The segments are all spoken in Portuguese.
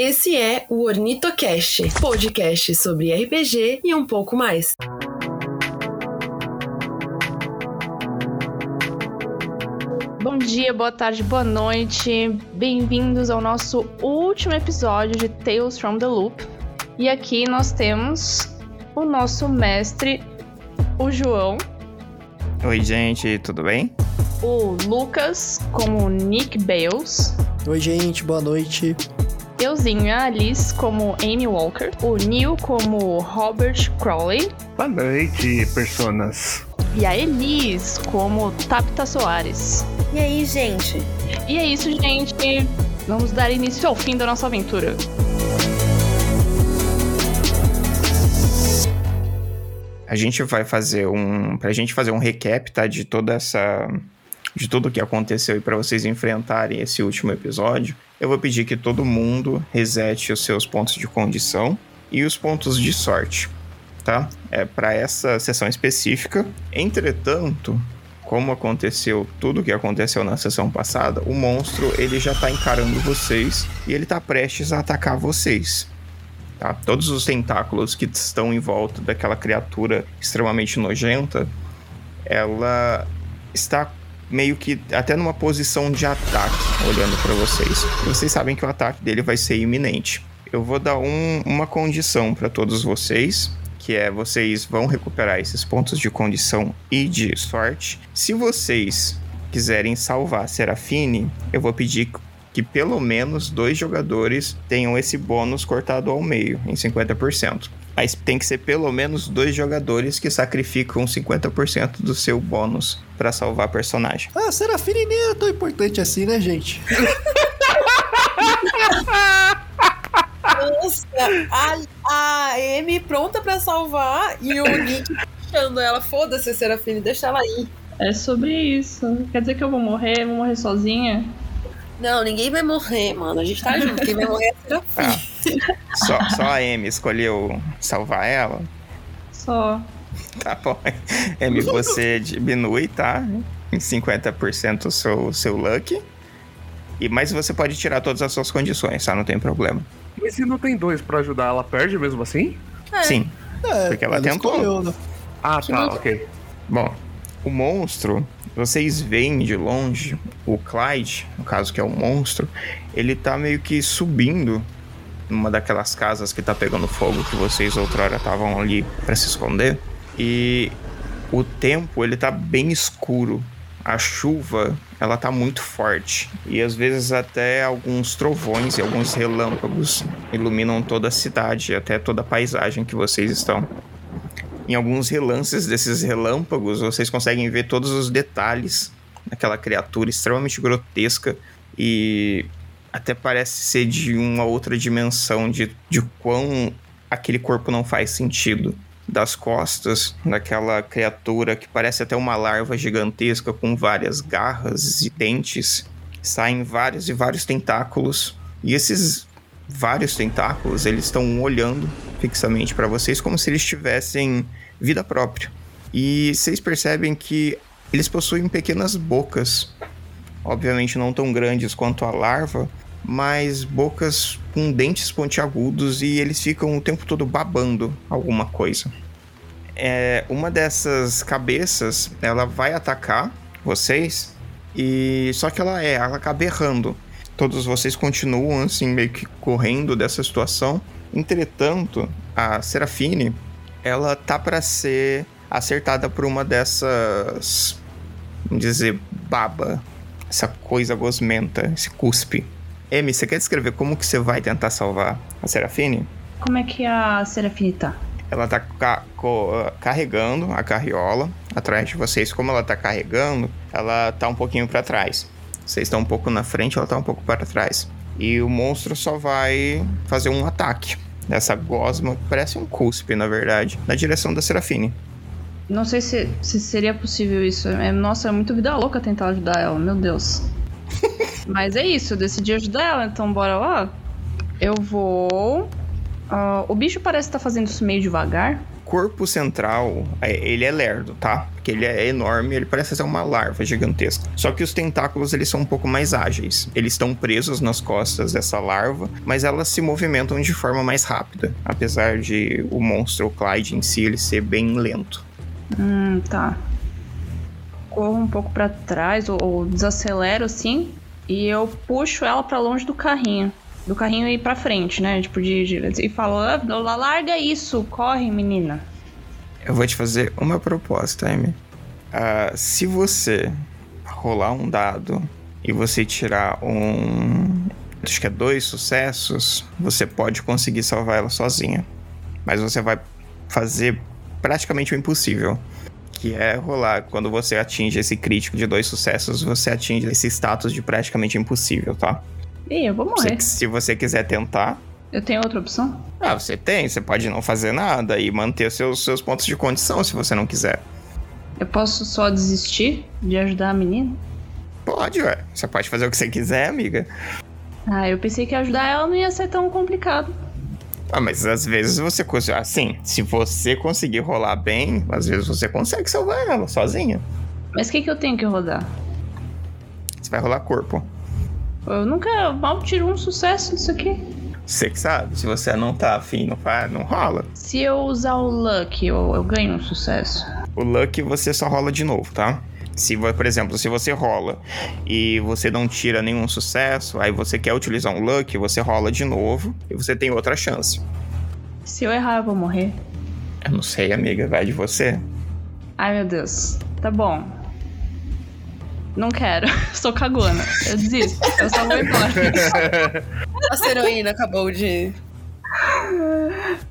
Esse é o Ornitocast, podcast sobre RPG e um pouco mais. Bom dia, boa tarde, boa noite. Bem-vindos ao nosso último episódio de Tales from the Loop. E aqui nós temos o nosso mestre, o João. Oi, gente, tudo bem? O Lucas, como Nick Bales. Oi, gente, boa noite. Euzinho a Alice como Amy Walker. O Neil como Robert Crowley. Boa noite, personas. E a Elis como Tapta Soares. E aí, gente? E é isso, gente. Vamos dar início ao fim da nossa aventura. A gente vai fazer um. Pra gente fazer um recap, tá? De toda essa. De tudo que aconteceu e para vocês enfrentarem esse último episódio, eu vou pedir que todo mundo resete os seus pontos de condição e os pontos de sorte, tá? É para essa sessão específica. Entretanto, como aconteceu tudo que aconteceu na sessão passada, o monstro ele já tá encarando vocês e ele tá prestes a atacar vocês. Tá? Todos os tentáculos que estão em volta daquela criatura extremamente nojenta, ela está meio que até numa posição de ataque, olhando para vocês. Vocês sabem que o ataque dele vai ser iminente. Eu vou dar um, uma condição para todos vocês, que é vocês vão recuperar esses pontos de condição e de sorte. Se vocês quiserem salvar Serafine, eu vou pedir que pelo menos dois jogadores tenham esse bônus cortado ao meio, em 50%. Mas tem que ser pelo menos dois jogadores que sacrificam 50% do seu bônus para salvar a personagem. Ah, Serafine nem é tão importante assim, né, gente? Nossa, a, a Amy pronta pra salvar e o Nick puxando ela. Foda-se, Serafine, deixa ela aí. É sobre isso. Quer dizer que eu vou morrer? Vou morrer sozinha? Não, ninguém vai morrer, mano. A gente tá junto. Quem vai morrer é a. Ah, só, só a Amy escolheu salvar ela? Só. Tá bom. Amy, você diminui, tá? Em 50% o seu, seu luck. E, mas você pode tirar todas as suas condições, tá? Não tem problema. Mas se não tem dois pra ajudar, ela perde mesmo assim? É. Sim. É, Porque ela tentou. escolheu, né? Ah, tá, ok. Bom, o monstro, vocês veem de longe, o Clyde, no caso que é o monstro, ele tá meio que subindo numa daquelas casas que tá pegando fogo que vocês outrora estavam ali pra se esconder. E o tempo, ele tá bem escuro. A chuva, ela tá muito forte. E às vezes até alguns trovões e alguns relâmpagos iluminam toda a cidade, até toda a paisagem que vocês estão. Em alguns relances desses relâmpagos, vocês conseguem ver todos os detalhes daquela criatura extremamente grotesca e até parece ser de uma outra dimensão de, de quão aquele corpo não faz sentido. Das costas daquela criatura que parece até uma larva gigantesca com várias garras e dentes, saem vários e vários tentáculos. E esses vários tentáculos, eles estão olhando fixamente para vocês como se eles tivessem vida própria. E vocês percebem que eles possuem pequenas bocas, obviamente não tão grandes quanto a larva, mas bocas com dentes pontiagudos e eles ficam o tempo todo babando alguma coisa. É, uma dessas cabeças, ela vai atacar vocês e só que ela é, ela acaba errando. Todos vocês continuam assim meio que correndo dessa situação. Entretanto, a Serafine, ela tá para ser acertada por uma dessas, vamos dizer, baba, essa coisa gosmenta, esse cuspe. Amy, você quer descrever como que você vai tentar salvar a Serafine? Como é que a Serafine tá? Ela tá ca- carregando a carriola atrás de vocês. Como ela tá carregando, ela tá um pouquinho para trás. Vocês estão um pouco na frente, ela tá um pouco para trás. E o monstro só vai fazer um ataque dessa gosma, parece um cuspe, na verdade, na direção da Serafine. Não sei se, se seria possível isso. É, nossa, é muito vida louca tentar ajudar ela, meu Deus. Mas é isso, eu decidi ajudar ela, então bora lá. Eu vou Ah, o bicho parece estar fazendo isso meio devagar. Corpo central, é, ele é lerdo, tá? Porque ele é enorme, ele parece ser uma larva gigantesca. Só que os tentáculos, eles são um pouco mais ágeis. Eles estão presos nas costas dessa larva, mas elas se movimentam de forma mais rápida. Apesar de o monstro, Clyde em si, ele ser bem lento. Hum, tá. Corro um pouco pra trás, ou, ou desacelero assim, e eu puxo ela pra longe do carrinho. Do carrinho e ir pra frente, né? Tipo, de, de- e falo, "Ah, larga isso, corre, menina. Eu vou te fazer uma proposta, Amy. Ah, se você rolar um dado e você tirar um. Acho que é dois sucessos, você pode conseguir salvar ela sozinha. Mas você vai fazer praticamente o impossível. Que é rolar. Quando você atinge esse crítico de dois sucessos, você atinge esse status de praticamente impossível, tá? Ih, eu vou Você- morrer. se você quiser tentar, Eu tenho outra opção? ah, você tem, você pode não fazer nada e manter seus, seus pontos de condição se você não quiser. Eu posso só desistir de ajudar a menina? Pode, ué. Você pode fazer o que você quiser, amiga. Ah, eu pensei que ajudar ela não ia ser tão complicado. Ah, mas às vezes você consegue. Assim, se você conseguir rolar bem, às vezes você consegue salvar ela sozinha. Mas o que, que eu tenho que rodar? Você vai rolar corpo. Eu nunca mal tiro um sucesso disso aqui. Você que sabe. Se você não tá afim, não, faz, não rola. Se eu usar o luck, eu, eu ganho um sucesso. O luck você só rola de novo, tá? Se, por exemplo, se você rola e você não tira nenhum sucesso, aí você quer utilizar um luck, você rola de novo e você tem outra chance. Se eu errar, eu vou morrer. Eu não sei, amiga, vai de você. Ai, meu Deus. Tá bom. Não quero. Sou cagona. Eu desisto. Eu só vou embora. Nossa heroína acabou de.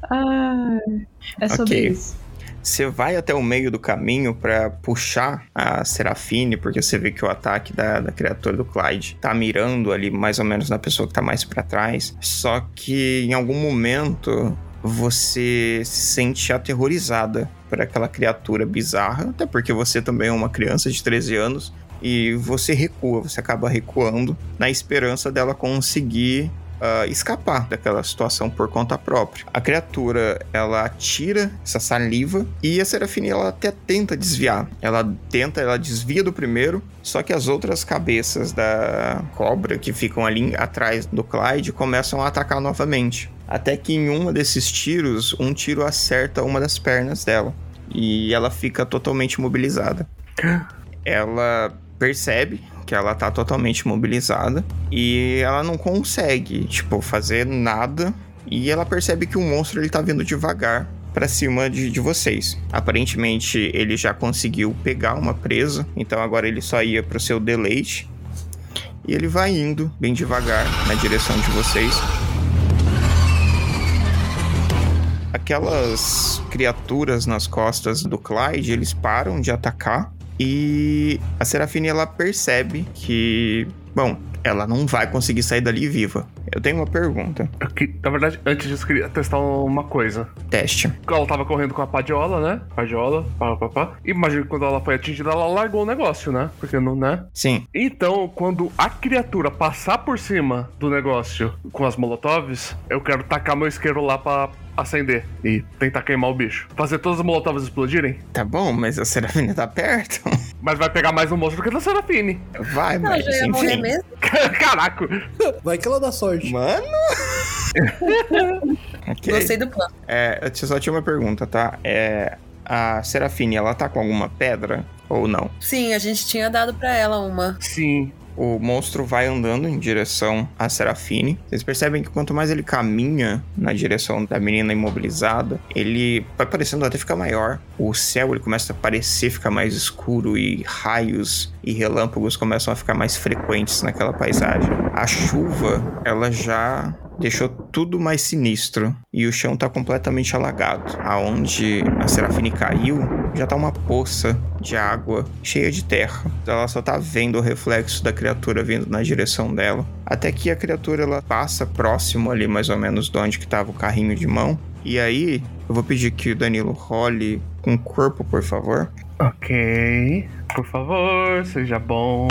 Ai, é sobre Ok. isso. Você vai até o meio do caminho pra puxar a Serafine, porque você vê que o ataque da, da criatura do Clyde tá mirando ali mais ou menos na pessoa que tá mais pra trás. Só que em algum momento você se sente aterrorizada por aquela criatura bizarra, até porque você também é uma criança de 13 anos. E você recua, você acaba recuando na esperança dela conseguir ah, escapar daquela situação por conta própria. A criatura, ela atira essa saliva e a Serafine, ela até tenta desviar. Ela tenta, ela desvia do primeiro, só que as outras cabeças da cobra que ficam ali atrás do Clyde começam a atacar novamente. Até que em um desses tiros, um tiro acerta uma das pernas dela. E ela fica totalmente imobilizada. Ela percebe que ela tá totalmente imobilizada e ela não consegue, tipo, fazer nada. E ela percebe que o monstro ele tá vindo devagar pra cima de, de vocês. Aparentemente ele já conseguiu pegar uma presa, então agora ele só ia pro seu deleite. E ele vai indo bem devagar na direção de vocês. Aquelas criaturas nas costas do Clyde, eles param de atacar e a Serafine ela percebe que, bom, ela não vai conseguir sair dali viva. Eu tenho uma pergunta. Que- na verdade, antes disso, eu queria testar uma coisa. Teste. Ela tava correndo com a padiola, né? Padiola, pá, pá, pá. Imagina que quando ela foi atingida, ela largou o negócio, né? Porque não, né? Sim. Então, quando a criatura passar por cima do negócio com as molotovs, eu quero tacar meu isqueiro lá pra acender e tentar queimar o bicho. Fazer todas as molotovs explodirem. Tá bom, mas a Serafine tá perto. Mas vai pegar mais um monstro do que da Serafine. Vai, Ela mas já ia morrer enfim. mesmo? Caraca! Vai que ela dá sorte. Mano. ok. Gostei do plano. É, eu só tinha uma pergunta, tá? É, a Serafine, ela tá com alguma pedra ou não? Sim, a gente tinha dado pra ela uma. Sim. O monstro vai andando em direção a Serafine. Vocês percebem que quanto mais ele caminha na direção da menina imobilizada, ele vai parecendo até ficar maior. O céu ele começa a parecer ficar mais escuro e raios e relâmpagos começam a ficar mais frequentes naquela paisagem. A chuva, ela já deixou tudo mais sinistro e o chão tá completamente alagado. Aonde a Serafine caiu, já tá uma poça de água cheia de terra. Ela só tá vendo o reflexo da criatura vindo na direção dela. Até que a criatura ela passa próximo ali, mais ou menos, de onde que tava o carrinho de mão. E aí, eu vou pedir que o Danilo role com o corpo, por favor. Ok. Por favor, seja bom.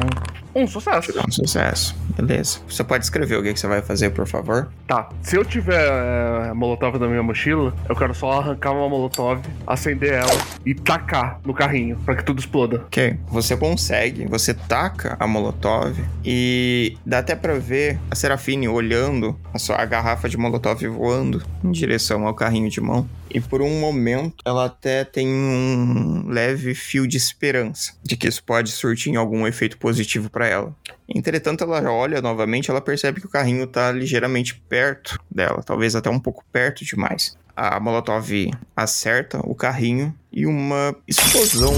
Um sucesso. Um sucesso. Beleza. Você pode escrever o que que você vai fazer, por favor? Tá, se eu tiver é, molotov na minha mochila, eu quero só arrancar uma molotov, acender ela e tacar no carrinho pra que tudo exploda. Ok. Você consegue, você taca a molotov e dá até pra ver a Serafine olhando a sua a garrafa de molotov voando em direção ao carrinho de mão. E por um momento ela até tem um leve fio de esperança de que isso pode surtir em algum efeito positivo pra ela. Entretanto, ela olha novamente, ela percebe que o carrinho tá ligeiramente perto dela, talvez até um pouco perto demais. A Molotov acerta o carrinho e uma explosão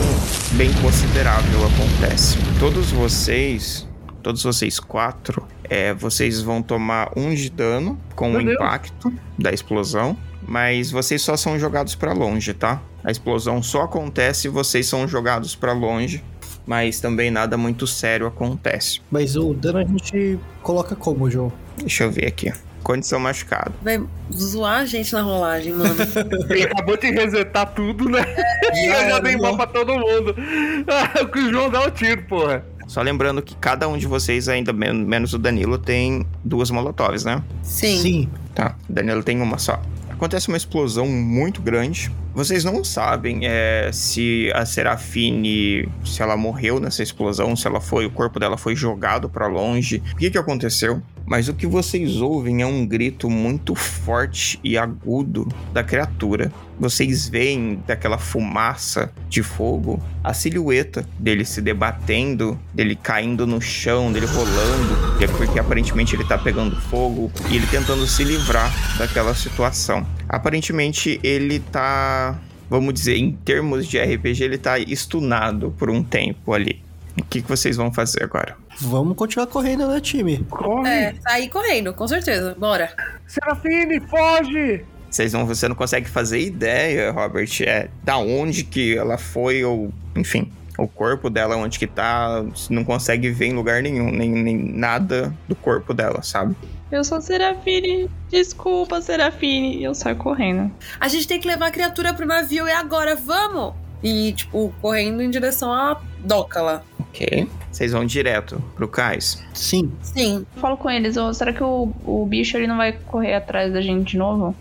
bem considerável acontece. Todos vocês, todos vocês quatro, é, vocês vão tomar um de dano com Meu o Deus. impacto da explosão, mas vocês só são jogados pra longe, tá? A explosão só acontece e vocês são jogados pra longe, mas também nada muito sério acontece. Mas o dano a gente coloca como, João? Deixa eu ver aqui. Condição machucado. Vai zoar a gente na rolagem, mano. Ele acabou de resetar tudo, né? E eu já dei mal pra todo mundo. O João dá o tiro, porra. Só lembrando que cada um de vocês, ainda men- menos o Danilo, tem duas molotovs, né? Sim. Tá, o Danilo tem uma só. Acontece uma explosão muito grande. Vocês não sabem é, se a Serafine, se ela morreu nessa explosão, se ela foi, o corpo dela foi jogado pra longe. O que que aconteceu? Mas o que vocês ouvem é um grito muito forte e agudo da criatura. Vocês veem daquela fumaça de fogo a silhueta dele se debatendo, dele caindo no chão, dele rolando, é porque aparentemente ele tá pegando fogo e ele tentando se livrar daquela situação. Aparentemente ele tá, vamos dizer, em termos de RPG, ele tá estunado por um tempo ali. O que, que vocês vão fazer agora? Vamos continuar correndo, né, time? Corre. É, sair correndo, com certeza. Bora. Serafine, foge! Vocês não, você não consegue fazer ideia, Robert, é da onde que ela foi ou, enfim, o corpo dela onde que tá, você não consegue ver em lugar nenhum, nem, nem nada do corpo dela, sabe? Eu sou Serafine. Desculpa, Serafine. E eu saio correndo. A gente tem que levar a criatura pro navio e agora, vamos! E, tipo, correndo em direção à doca lá. Ok. Vocês vão direto pro cais. Sim. Sim, Eu falo com eles, ô, será que o, o bicho ele não vai correr atrás da gente de novo?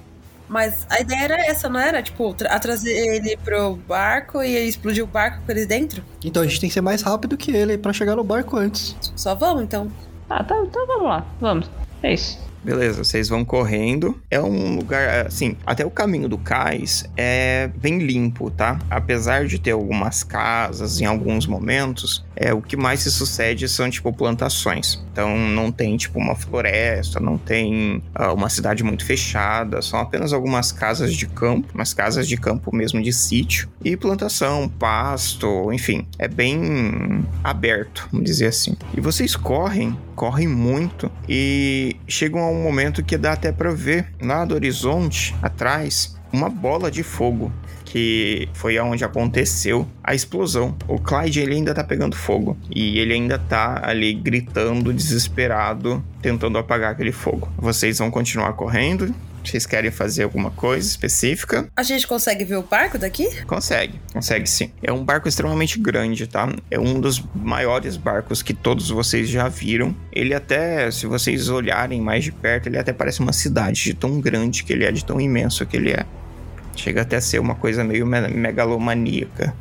mas a ideia era essa, não era? Tipo, tra a trazer ele pro barco e ele explodir o barco com eles dentro? Então a gente tem que ser mais rápido que ele pra chegar no barco antes. Só vamos, então. Tá, tá, então vamos lá. Vamos. É isso. Beleza, vocês vão correndo. É um lugar, assim, até o caminho do cais é bem limpo, tá? Apesar de ter algumas casas em alguns momentos, é o que mais se sucede são, tipo, plantações. Então não tem, tipo, uma floresta, não tem ah, uma cidade muito fechada, são apenas algumas casas de campo, umas casas de campo mesmo de sítio, e plantação, pasto, enfim, é bem aberto, vamos dizer assim. E vocês correm, correm muito, e chegam a um momento que dá até pra ver lá do horizonte, atrás, uma bola de fogo que foi aonde aconteceu a explosão. O Clyde ele ainda tá pegando fogo e ele ainda tá ali gritando desesperado, tentando apagar aquele fogo. Vocês vão continuar correndo? Vocês querem fazer alguma coisa específica? A gente consegue ver o barco daqui? Consegue, consegue sim. É um barco extremamente grande, tá? É um dos maiores barcos que todos vocês já viram. Ele até, se vocês olharem mais de perto, ele até parece uma cidade de tão grande que ele é, de tão imenso que ele é. Chega até a ser uma coisa meio me- megalomaníaca.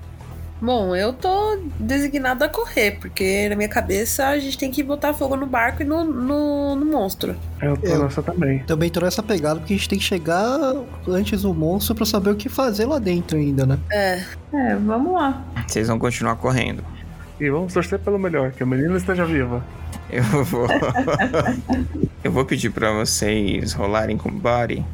Bom, eu tô designada a correr, porque na minha cabeça a gente tem que botar fogo no barco e no, no, no monstro. Eu tô Eu- nessa também. Também tô nessa pegada porque a gente tem que chegar antes do monstro pra saber o que fazer lá dentro ainda, né? É, É, vamos lá. Vocês vão continuar correndo. E vamos torcer pelo melhor, que a menina esteja viva. Eu vou. Eu vou pedir pra vocês rolarem com body.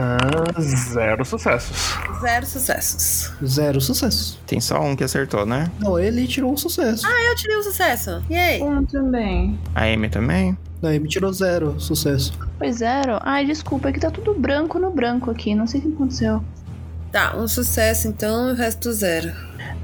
Ah, zero sucessos. zero sucessos. Zero sucesso. Tem só um que acertou, né? Não, ele tirou um sucesso. Eu tirei um sucesso. E aí? Um também. A Amy também? Não, ele me tirou zero sucesso. Foi zero? Ai, desculpa, é que tá tudo branco no branco aqui. Não sei o que aconteceu. Tá, um sucesso então e o resto zero.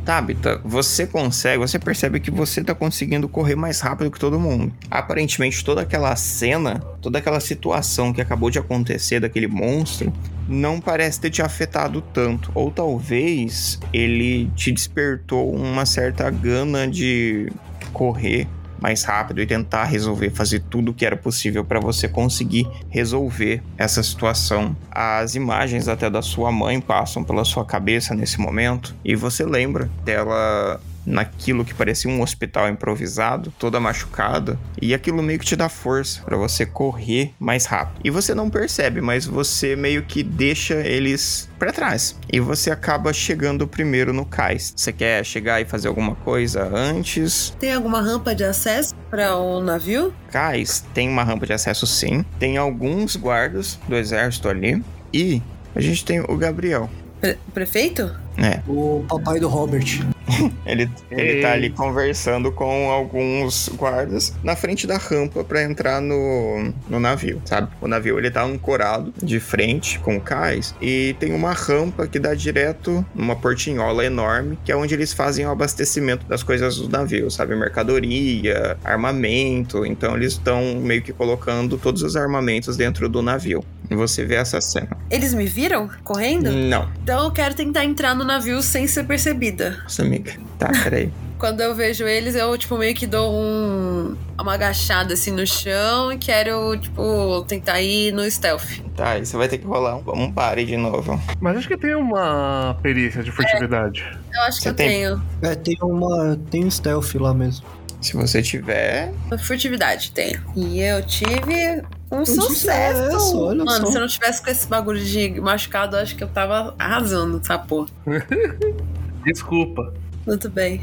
Tabita, você consegue, você percebe que você tá conseguindo correr mais rápido que todo mundo. Aparentemente, toda aquela cena, toda aquela situação que acabou de acontecer daquele monstro, não parece ter te afetado tanto. Ou talvez ele te despertou uma certa gana de correr mais rápido e tentar resolver, fazer tudo o que era possível para você conseguir resolver essa situação. As imagens até da sua mãe passam pela sua cabeça nesse momento e você lembra dela naquilo que parecia um hospital improvisado, toda machucada, e aquilo meio que te dá força para você correr mais rápido. E você não percebe, mas você meio que deixa eles para trás. E você acaba chegando primeiro no cais. Você quer chegar e fazer alguma coisa antes? Tem alguma rampa de acesso para o navio? Cais tem uma rampa de acesso sim. Tem alguns guardas do exército ali e a gente tem o Gabriel. Pre prefeito? É. O papai do Robert. Ele, ele tá ali conversando com alguns guardas na frente da rampa para entrar no, no navio, sabe? O navio ele tá ancorado de frente com o cais e tem uma rampa que dá direto numa portinhola enorme, que é onde eles fazem o abastecimento das coisas do navio, sabe? Mercadoria, armamento. Então eles estão meio que colocando todos os armamentos dentro do navio. E você vê essa cena. Eles me viram correndo? Não. Então eu quero tentar entrar no navio sem ser percebida. Nossa, amiga. Tá, peraí. Quando eu vejo eles, eu, tipo, meio que dou um, uma agachada assim no chão e quero, tipo, tentar ir no stealth. Tá, aí você vai ter que rolar um, um pare de novo. Mas acho que tem uma perícia de furtividade. Eu acho que Você eu tem? tenho. É, tem uma. Tem um stealth lá mesmo. Se você tiver. Furtividade, tenho. E eu tive um Um sucesso. sucesso, olha Mano, só. se eu não tivesse com esse bagulho de machucado, eu acho que eu tava arrasando essa porra. Desculpa. Muito bem.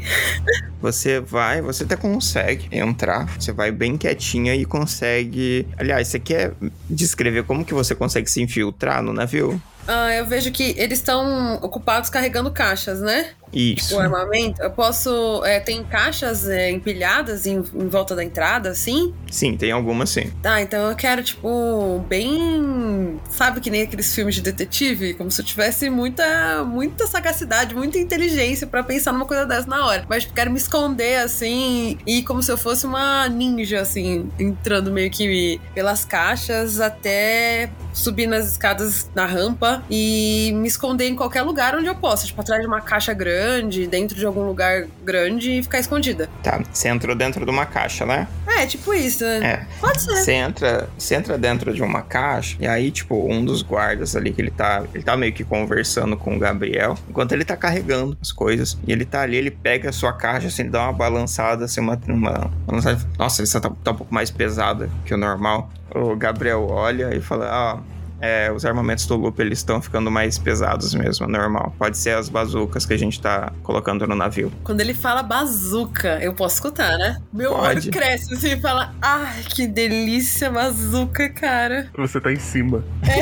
Você vai, você até consegue entrar. Você vai bem quietinha e consegue. Aliás, você quer descrever como que você consegue se infiltrar no navio? Ah, eu vejo que eles estão ocupados carregando caixas, né? Isso. O armamento. Eu posso. é, tem caixas é, empilhadas em, em volta da entrada, assim? Sim, tem algumas sim. Tá, então eu quero, tipo, bem. Sabe que nem aqueles filmes de detetive? Como se eu tivesse muita, muita sagacidade, muita inteligência pra pensar numa coisa dessa na hora. Mas tipo, quero me esconder, assim, e como se eu fosse uma ninja, assim, entrando meio que pelas caixas até subir nas escadas na rampa e me esconder em qualquer lugar onde eu possa. Tipo, atrás de uma caixa grande, dentro de algum lugar grande e ficar escondida. Tá, você entrou dentro de uma caixa, né? É, tipo isso, né? É. Pode ser. Você entra, você entra dentro de uma caixa e aí, tipo, um dos guardas ali que ele tá, ele tá meio que conversando com o Gabriel, enquanto ele tá carregando as coisas. E ele tá ali, ele pega a sua caixa, assim, ele dá uma balançada, assim, uma, uma balançada. Nossa, essa tá, tá um pouco mais pesada que o normal. O Gabriel olha e fala, ah, é, os armamentos do Loop eles estão ficando mais pesados mesmo, normal. Pode ser as bazucas que a gente tá colocando no navio. Quando ele fala bazuca, eu posso escutar, né? Meu Pode. olho cresce assim e fala: Ai, que delícia, bazuca, cara. Você tá em cima.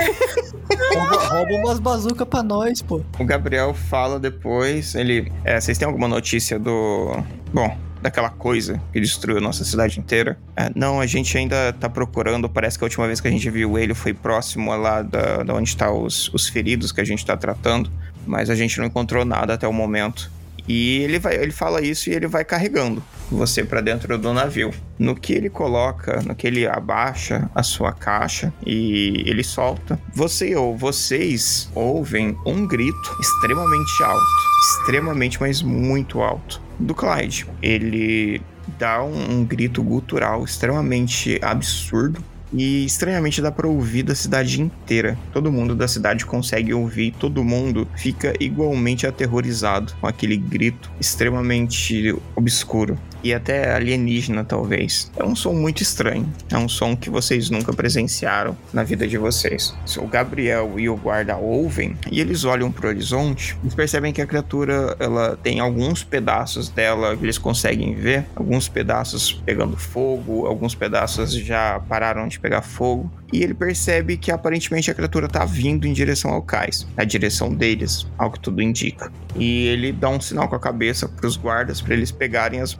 Rouba, rouba umas bazucas pra nós, pô. O Gabriel fala depois, ele. é, vocês têm alguma notícia do. Bom, daquela coisa que destruiu nossa cidade inteira? É, não, a gente ainda tá procurando. Parece que a última vez que a gente viu ele foi próximo lá da, da onde tá os, os feridos que a gente tá tratando. Mas a gente não encontrou nada até o momento. E ele vai, ele fala isso e ele vai carregando você pra dentro do navio. No que ele coloca, no que ele abaixa a sua caixa e ele solta, você ou vocês ouvem um grito extremamente alto, extremamente, mas muito alto do Clyde. Ele dá um, um grito gutural extremamente absurdo e estranhamente dá pra ouvir da cidade inteira. Todo mundo da cidade consegue ouvir, todo mundo fica igualmente aterrorizado com aquele grito extremamente obscuro e até alienígena, talvez. É um som muito estranho. É um som que vocês nunca presenciaram na vida de vocês. O Gabriel e o guarda ouvem e eles olham pro horizonte. Eles percebem que a criatura ela tem alguns pedaços dela que eles conseguem ver, alguns pedaços pegando fogo, alguns pedaços já pararam de pegar fogo. E ele percebe que aparentemente a criatura tá vindo em direção ao cais, na direção deles, ao que tudo indica. E ele dá um sinal com a cabeça pros guardas para eles pegarem as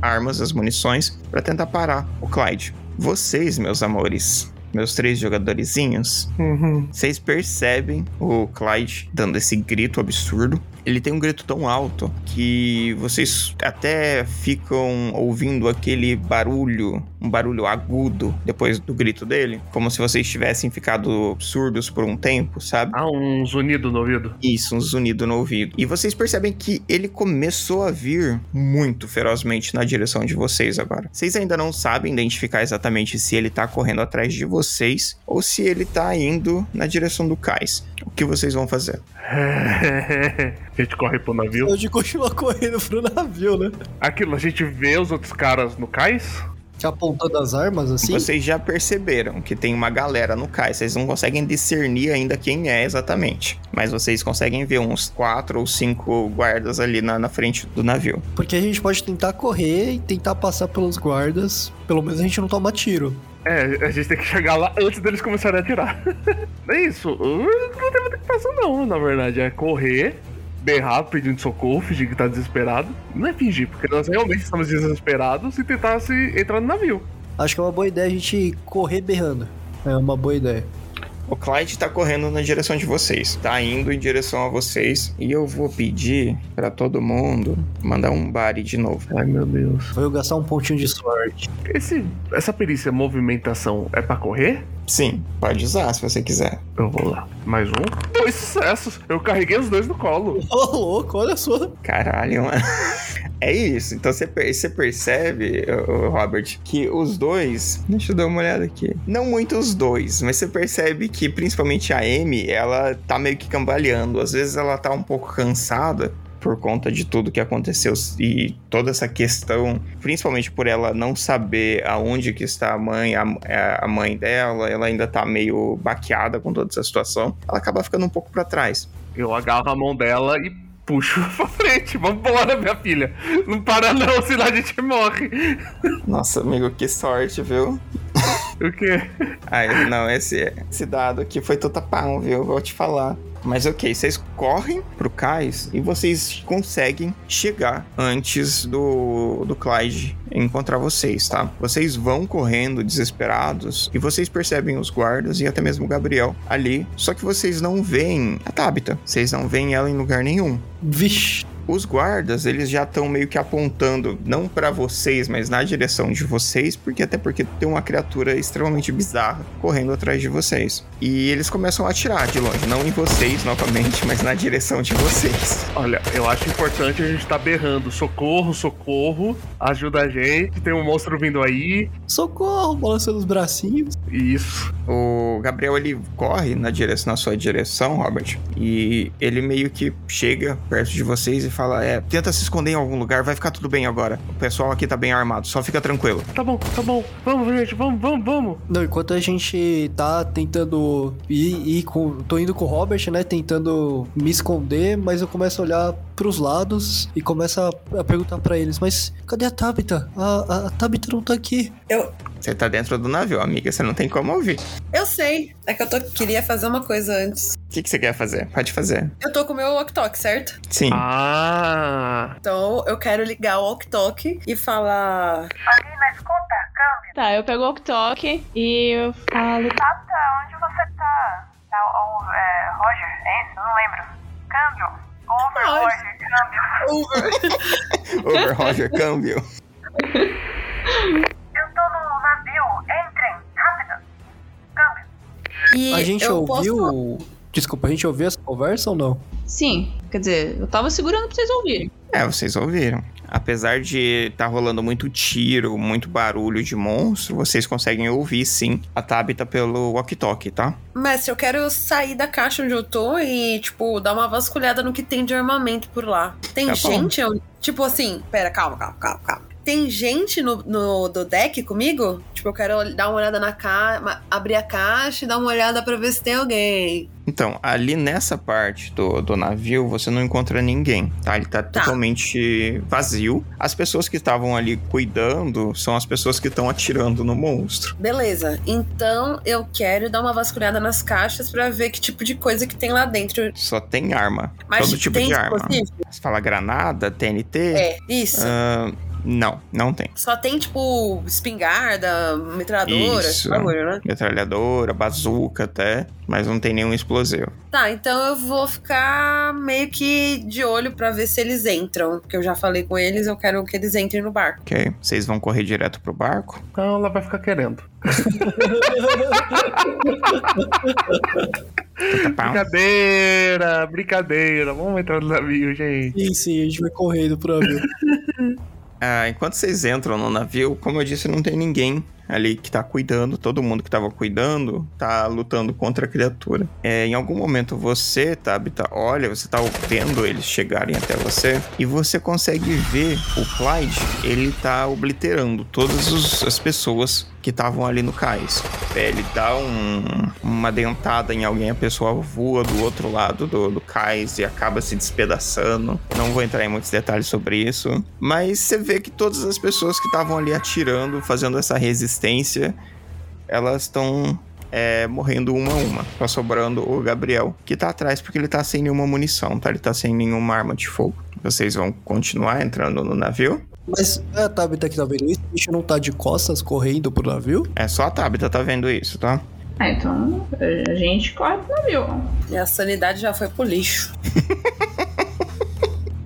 armas, as munições, para tentar parar o Clyde. Vocês, meus amores, meus três jogadorzinhos, Uhum. vocês percebem o Clyde dando esse grito absurdo. Ele tem um grito tão alto que vocês até ficam ouvindo aquele barulho, um barulho agudo depois do grito dele, como se vocês tivessem ficado surdos por um tempo, sabe? Ah, um zunido no ouvido. Isso, um zunido no ouvido. E vocês percebem que ele começou a vir muito ferozmente na direção de vocês agora. Vocês ainda não sabem identificar exatamente se ele tá correndo atrás de vocês ou se ele tá indo na direção do cais. O que vocês vão fazer? a gente corre pro navio. A gente continua correndo pro navio, né? Aquilo, a gente vê os outros caras no cais. Apontando as armas assim. Vocês já perceberam que tem uma galera no cais. Vocês não conseguem discernir ainda quem é exatamente. Mas vocês conseguem ver uns quatro ou cinco guardas ali na, na frente do navio. Porque a gente pode tentar correr e tentar passar pelos guardas. Pelo menos a gente não toma tiro. É, a gente tem que chegar lá antes deles começarem a atirar. é isso. Não tem muito que fazer, não, na verdade. É correr, berrar pedindo socorro, fingir que tá desesperado. Não é fingir, porque nós realmente estamos desesperados e tentar se entrar no navio. Acho que é uma boa ideia a gente correr berrando. É uma boa ideia. O Clyde tá correndo na direção de vocês, tá indo em direção a vocês. E eu vou pedir para todo mundo mandar um bari de novo. Ai meu Deus. Vou gastar um pontinho de sorte. Esse, essa perícia movimentação é para correr? Sim, pode usar se você quiser. Eu vou lá. Mais um. Dois sucessos. Eu carreguei os dois no colo. Ô, oh, louco, olha só. Caralho, mano. É isso. Então você, você percebe, Robert, que os dois. Deixa eu dar uma olhada aqui. Não muito os dois, mas você percebe que principalmente a Amy, ela tá meio que cambaleando. Às vezes ela tá um pouco cansada por conta de tudo que aconteceu e toda essa questão, principalmente por ela não saber aonde que está a mãe, a, a mãe dela, ela ainda tá meio baqueada com toda essa situação, ela acaba ficando um pouco para trás. Eu agarro a mão dela e puxo pra frente. Vambora, minha filha. Não para não, senão a gente morre. Nossa, amigo, que sorte, viu? O quê? Ai, não, esse, esse dado aqui foi totapão, viu? Vou te falar. Mas ok, vocês correm pro cais e vocês conseguem chegar antes do, do Clyde encontrar vocês, tá? Vocês vão correndo desesperados e vocês percebem os guardas e até mesmo o Gabriel ali. Só que vocês não veem a Tabita. Vocês não veem ela em lugar nenhum. Vixe os guardas, eles já estão meio que apontando, não para vocês, mas na direção de vocês, porque até porque tem uma criatura extremamente bizarra correndo atrás de vocês. E eles começam a atirar de longe, não em vocês novamente, mas na direção de vocês. Olha, eu acho importante a gente estar tá berrando: socorro, socorro, ajuda a gente, tem um monstro vindo aí. Socorro, balançando os bracinhos. Isso. O Gabriel ele corre na direção na sua direção, Robert, e ele meio que chega perto de vocês e fala: É, tenta se esconder em algum lugar, vai ficar tudo bem agora. O pessoal aqui tá bem armado, só fica tranquilo. Tá bom, tá bom. Vamos, gente, vamos, vamos, vamos. Não, enquanto a gente tá tentando ir, ir com. tô indo com o Robert, né? Tentando me esconder, mas eu começo a olhar pros lados e começo a, a perguntar para eles: Mas cadê a Tabita? A, a, a Tabita não tá aqui. Eu, você tá dentro do navio, amiga, você não tem como ouvir. Eu sei. É que eu tô, queria fazer uma coisa antes. O que, que você quer fazer? Pode fazer. Eu tô com o meu walk-talk, certo? Sim. Ah! Então eu quero ligar o walk-talk e falar. Alina, escuta, câmbio. Tá, eu pego o walk-talk e eu falo. Tata, onde você tá? Tá o é, Roger, é isso? Eu não lembro. Câmbio. Over, Roger. Câmbio. Over. Over, Roger, câmbio. Eu tô no navio. Entrem, rápido. Câmbio. E A gente ouviu. posso- Desculpa, a gente ouviu essa conversa ou não? Sim, quer dizer, eu tava segurando pra vocês ouvirem. É, vocês ouviram. Apesar de tá rolando muito tiro, muito barulho de monstro, vocês conseguem ouvir sim a Tabita pelo walkie-talkie, tá? Mestre, eu quero sair da caixa onde eu tô e, tipo, dar uma vasculhada no que tem de armamento por lá. Tem Tá gente? onde- Tipo assim, pera, calma, calma, calma, calma. Tem gente no, no do deck comigo? Tipo, eu quero dar uma olhada na caixa, abrir a caixa e dar uma olhada pra ver se tem alguém. Então, ali nessa parte do, do navio, você não encontra ninguém, tá? Ele tá, totalmente vazio. As pessoas que estavam ali cuidando são as pessoas que estão atirando no monstro. Beleza, então eu quero dar uma vasculhada nas caixas pra ver que tipo de coisa que tem lá dentro. Só tem arma. Mas todo tipo tem de arma. dispositivo? Você fala granada, TNT? É, isso. Ah, Não, não tem. Só tem, tipo, espingarda, metralhadora, Isso. bagulho, né? Metralhadora, bazuca até, mas não tem nenhum explosivo. Tá, então eu vou ficar meio que de olho pra ver se eles entram. Porque eu já falei com eles, eu quero que eles entrem no barco. Ok? Vocês vão correr direto pro barco? Então ela vai ficar querendo. Brincadeira, brincadeira. Vamos entrar no navio, gente. Sim, sim, a gente vai correndo pro navio. Ah, enquanto vocês entram no navio, como eu disse, não tem ninguém ali que tá cuidando. Todo mundo que tava cuidando tá lutando contra a criatura. É, em algum momento você, Tabitha, olha, você tá vendo eles chegarem até você e você consegue ver o Clyde, ele tá obliterando todas os- as pessoas que estavam ali no cais. É, ele dá um- uma dentada em alguém, a pessoa voa do outro lado do, do cais e acaba se despedaçando. Não vou entrar em muitos detalhes sobre isso, mas você vê que todas as pessoas que estavam ali atirando, fazendo essa resistência, elas estão é, morrendo uma a uma. Tá sobrando o Gabriel, que tá atrás porque ele tá sem nenhuma munição, tá? Ele tá sem nenhuma arma de fogo. Vocês vão continuar entrando no navio? Mas é a Tabitha que tá vendo isso? A gente não tá de costas correndo pro navio? É só a Tabitha tá vendo isso, tá? Ah, então a gente corre pro navio. Minha sanidade já foi pro lixo.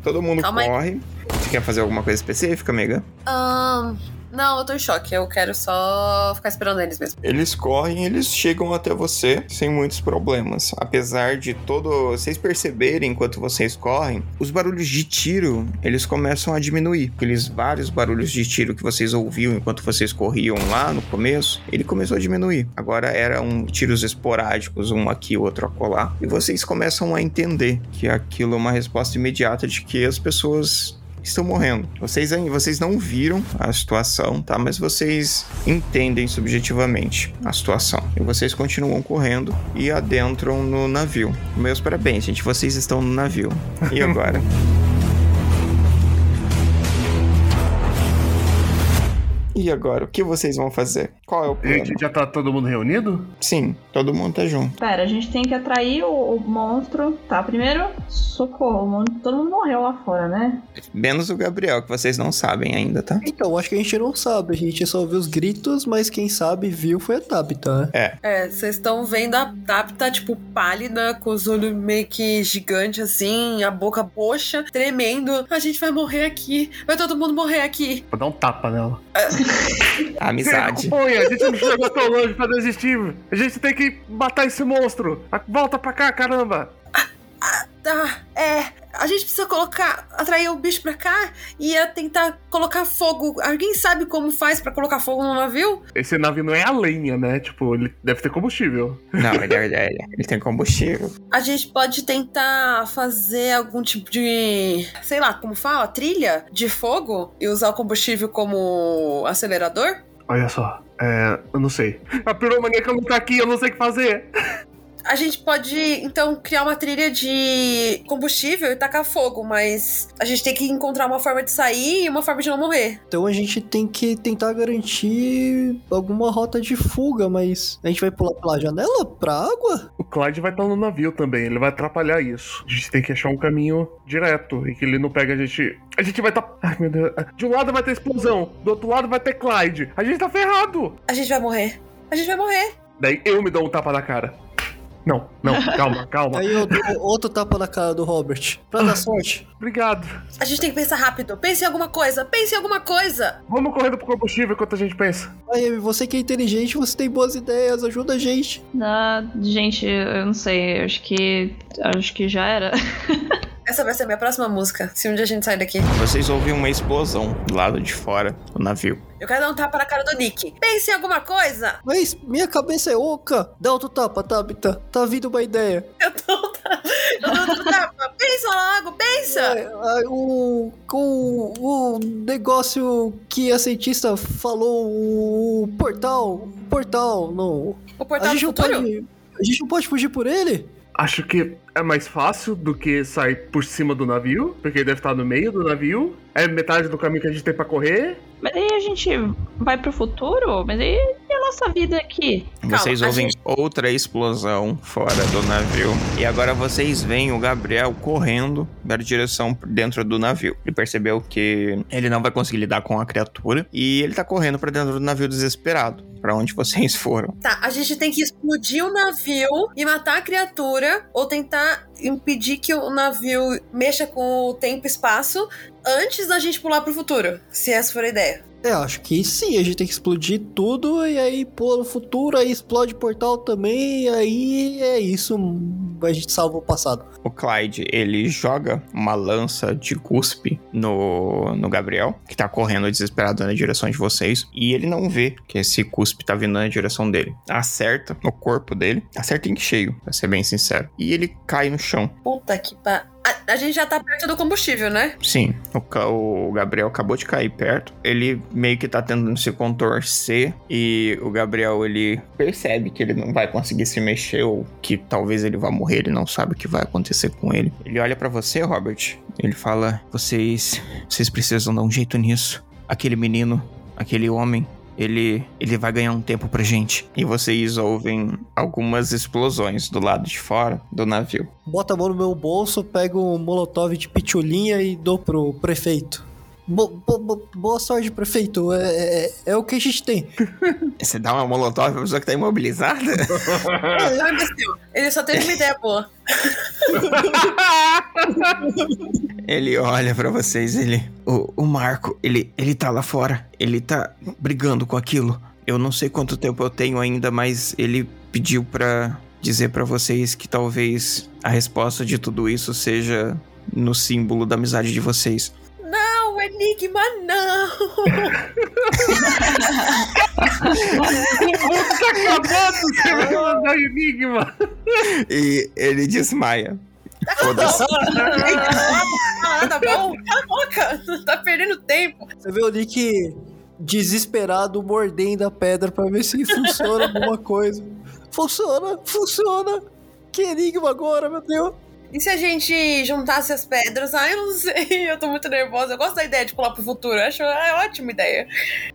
Todo mundo Calma aí. corre. Você quer fazer alguma coisa específica, amiga? Ahn, não, eu tô em choque. Eu quero só ficar esperando eles mesmo. Eles correm, eles chegam até você sem muitos problemas. Apesar de todo. Vocês perceberem enquanto vocês correm, os barulhos de tiro eles começam a diminuir. Aqueles vários barulhos de tiro que vocês ouviam enquanto vocês corriam lá no começo, ele começou a diminuir. Agora eram tiros esporádicos, um aqui, outro acolá. E vocês começam a entender que aquilo é uma resposta imediata de que as pessoas estão morrendo. Vocês, ainda- vocês não viram a situação, tá? Mas vocês entendem subjetivamente a situação. E vocês continuam correndo e adentram no navio. Meus parabéns, gente. Vocês estão no navio. E agora? E agora, o que vocês vão fazer? Qual é o plano? Gente, já tá todo mundo reunido? Sim, todo mundo tá junto. Pera, a gente tem que atrair o, o monstro. Tá, primeiro, socorro. Todo mundo morreu lá fora, né? Menos o Gabriel, que vocês não sabem ainda, tá? Então, acho que a gente não sabe. A gente só ouviu os gritos, mas quem sabe viu foi a Tabitha, né? É, vocês estão vendo a Tabitha, tipo, pálida, com os olhos meio que gigantes, assim, a boca boxa, tremendo. A gente vai morrer aqui. Vai todo mundo morrer aqui. Vou dar um tapa nela. Amizade. Põe, a gente não chegou tão longe pra desistir. A gente tem que matar esse monstro. Volta pra cá, caramba. Tá, é. A gente precisa colocar. atrair o bicho pra cá e ia tentar colocar fogo. Alguém sabe como faz pra colocar fogo no navio? Esse navio não é a lenha, né? Tipo, ele deve ter combustível. Não, ele, ele, ele tem combustível. A gente pode tentar fazer algum tipo de. sei lá, como fala? Trilha de fogo e usar o combustível como acelerador? Olha só, é. Eu não sei. A piromaníaca não tá aqui, eu não sei o que fazer. A gente pode, então, criar uma trilha de combustível e tacar fogo, mas a gente tem que encontrar uma forma de sair e uma forma de não morrer. Então a gente tem que tentar garantir alguma rota de fuga, mas a gente vai pular pela janela pra água? O Clyde vai estar no navio também, ele vai atrapalhar isso. A gente tem que achar um caminho direto e que ele não pega a gente. A gente vai estar. Ai meu Deus. De um lado vai ter explosão, do outro lado vai ter Clyde. A gente tá ferrado. A gente vai morrer. A gente vai morrer. Daí eu me dou um tapa na cara. Não, não, calma, calma. Aí eu dou outro tapa na cara do Robert. Pra dar sorte. Obrigado. A gente tem que pensar rápido. Pense em alguma coisa. Pense em alguma coisa. Vamos correndo pro combustível enquanto a gente pensa. Aí, você que é inteligente, você tem boas ideias, ajuda a gente. Ah, gente, eu não sei. Acho que. Acho que já era. Essa vai ser a minha próxima música, se um dia a gente sair daqui. Vocês ouvem uma explosão do lado de fora do navio. Eu quero dar um tapa na cara do Nick. Pense em alguma coisa. Mas minha cabeça é oca. Dá outro tapa, Tabitha. Tá vindo uma ideia. Eu tô. Eu dou outro tapa. Pensa logo, pensa. É, ah, o, o, o negócio que a cientista falou, o portal. Portal, não. O A portal do gente, não futuro? pode, a gente não pode fugir por ele? Acho que é mais fácil do que sair por cima do navio, porque ele deve estar no meio do navio. É metade do caminho que a gente tem pra correr. Mas aí a gente vai pro futuro? Mas aí é nossa vida aqui. Vocês a ouvem gente- outra explosão fora do navio. E agora vocês veem o Gabriel correndo na direção dentro do navio. Ele percebeu que ele não vai conseguir lidar com a criatura. E ele tá correndo pra dentro do navio desesperado. Pra onde vocês foram. Tá, a gente tem que explodir o navio e matar a criatura ou tentar impedir que o navio mexa com o tempo e espaço antes da gente pular pro futuro, se essa for a ideia. É, acho que sim, a gente tem que explodir tudo e aí pô no futuro, aí explode o portal também, e aí é isso, a gente salva o passado. O Clyde, ele joga uma lança de cuspe no, no Gabriel, que tá correndo desesperado na direção de vocês. E ele não vê que esse cuspe tá vindo na direção dele. Acerta no corpo dele, acerta em cheio, pra ser bem sincero. E ele cai no chão. Puta que pa... A, a gente já tá perto do combustível, né? Sim, o, o Gabriel acabou de cair perto. Ele meio que tá tentando se contorcer. E o Gabriel, ele percebe que ele não vai conseguir se mexer. Ou que talvez ele vá morrer. Ele não sabe o que vai acontecer com ele. Ele olha pra você, Robert. Ele fala: Vocês. Vocês precisam dar um jeito nisso. Aquele menino, aquele homem. Ele, ele vai ganhar um tempo pra gente. E vocês ouvem algumas explosões do lado de fora do navio. Bota a mão no meu bolso, pego um molotov de pitulinha e dou pro prefeito. Bo- bo- bo- boa sorte, prefeito. É, é- é o que a gente tem. Você dá uma molotov pra pessoa que tá imobilizada? Ele é imbecil. Ele só teve uma ideia boa. Ele olha pra vocês, ele. O, o Marco, ele, ele tá lá fora. Ele tá brigando com aquilo. Eu não sei quanto tempo eu tenho ainda, mas ele pediu pra dizer pra vocês que talvez a resposta de tudo isso seja no símbolo da amizade de vocês. Não, Enigma, não! Acabando, você vai mandar enigma. E ele desmaia. Foda-se. Ah, tá bom? Cala a boca! Tá perdendo tempo. Você vê o Nick desesperado mordendo a pedra pra ver se funciona alguma coisa. Funciona, funciona. Que enigma agora, meu Deus. E se a gente juntasse as pedras? Ah, eu não sei, eu tô muito nervosa. Eu gosto da ideia de pular pro futuro. Eu acho é ótima ideia.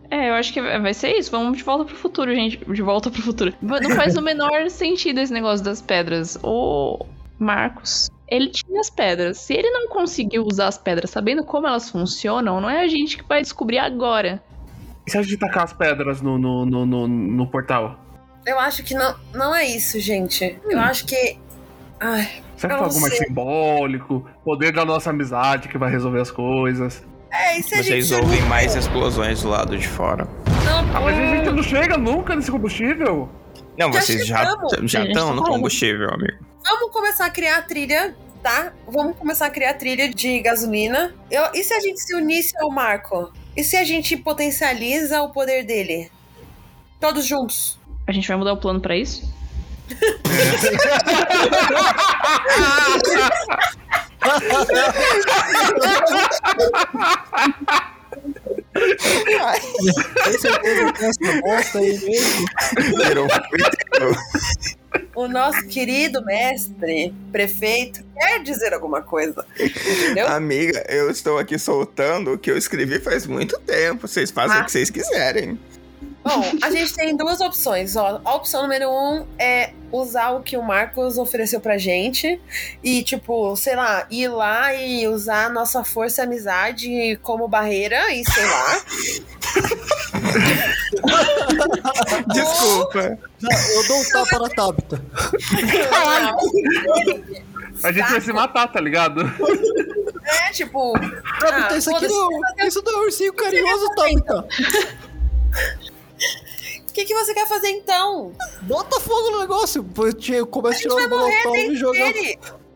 É, eu acho que vai ser isso. Vamos de volta pro futuro, gente. De volta pro futuro. Não faz o menor sentido esse negócio das pedras. O Marcos, ele tinha as pedras. Se ele não conseguiu usar as pedras sabendo como elas funcionam, não é a gente que vai descobrir agora. E se a gente tacar as pedras no, no, no, no, no portal? Eu acho que não, não é isso, gente. Eu acho que. Ai, que não algo mais simbólico? Poder da nossa amizade que vai resolver as coisas. é, e se a Vocês gente. ouvem mais explosões do lado de fora. Não, Ah, mas a gente não chega nunca nesse combustível. Não, Já vocês já chegamos. já gente estão no combustível, amigo. Vamos começar a criar a trilha, tá? Vamos começar a criar a trilha de gasolina. Eu- e se a gente se unisse ao Marco? E se a gente potencializa o poder dele? Todos juntos. A gente vai mudar o plano pra isso? Tem certeza que essa bosta aí mesmo? Virou vídeo. O nosso querido mestre, prefeito, quer dizer alguma coisa. Entendeu? Amiga, eu estou aqui soltando o que eu escrevi faz muito tempo. Vocês fazem Ah. o que vocês quiserem. Bom, a gente tem duas opções. Ó. A opção número um é usar o que o Marcos ofereceu pra gente. E, tipo, sei lá, ir lá e usar a nossa força e amizade como barreira e sei lá. Desculpa. Eu dou um tapa na Tabita. A gente vai se matar, tá ligado? É, tipo. Tabita, ah, isso aqui não, isso não é ursinho carinhoso, Tabita. O que, que você quer fazer então? Bota fogo no negócio. Eu começo a tirar morrer molotov e jogar.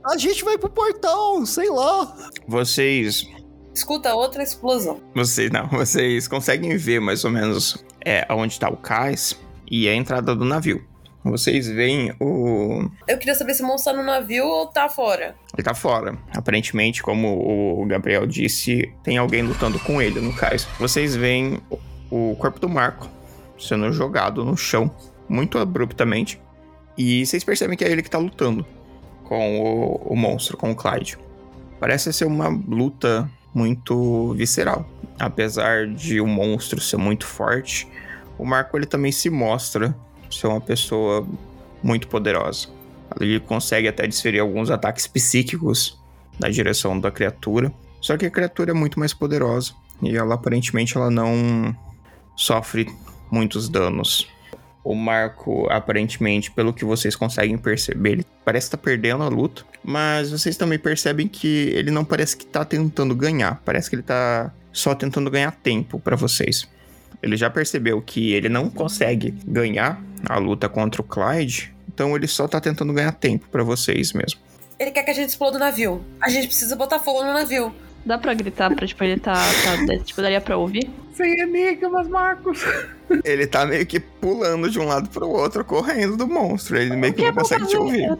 A gente vai pro portal, sei lá. Vocês. Escuta outra explosão. Vocês não, vocês conseguem ver mais ou menos é, onde tá o cais e a entrada do navio. Vocês veem o. Eu queria saber se o monstro tá no navio ou tá fora. Ele tá fora. Aparentemente, como o Gabriel disse, tem alguém lutando com ele no cais. Vocês veem o corpo do Marco sendo jogado no chão, muito abruptamente. E vocês percebem que é ele que tá lutando com o, o monstro, com o Clyde. Parece ser uma luta muito visceral. Apesar de o monstro ser muito forte, o Marco ele também se mostra ser uma pessoa muito poderosa. Ele consegue até desferir alguns ataques psíquicos na direção da criatura. Só que a criatura é muito mais poderosa e ela aparentemente ela não sofre muitos danos. O Marco, aparentemente, pelo que vocês conseguem perceber, ele parece estar perdendo a luta, mas vocês também percebem que ele não parece que tá tentando ganhar, parece que ele tá só tentando ganhar tempo para vocês. Ele já percebeu que ele não consegue ganhar a luta contra o Clyde, então ele só tá tentando ganhar tempo para vocês mesmo. Ele quer que a gente exploda o navio. A gente precisa botar fogo no navio. Dá pra gritar pra, tipo, ele tá, tá- Tipo, daria pra ouvir? Sem enigmas, Marcos. Ele tá meio que pulando de um lado pro outro, correndo do monstro. Ele meio que não consegue te ouvir.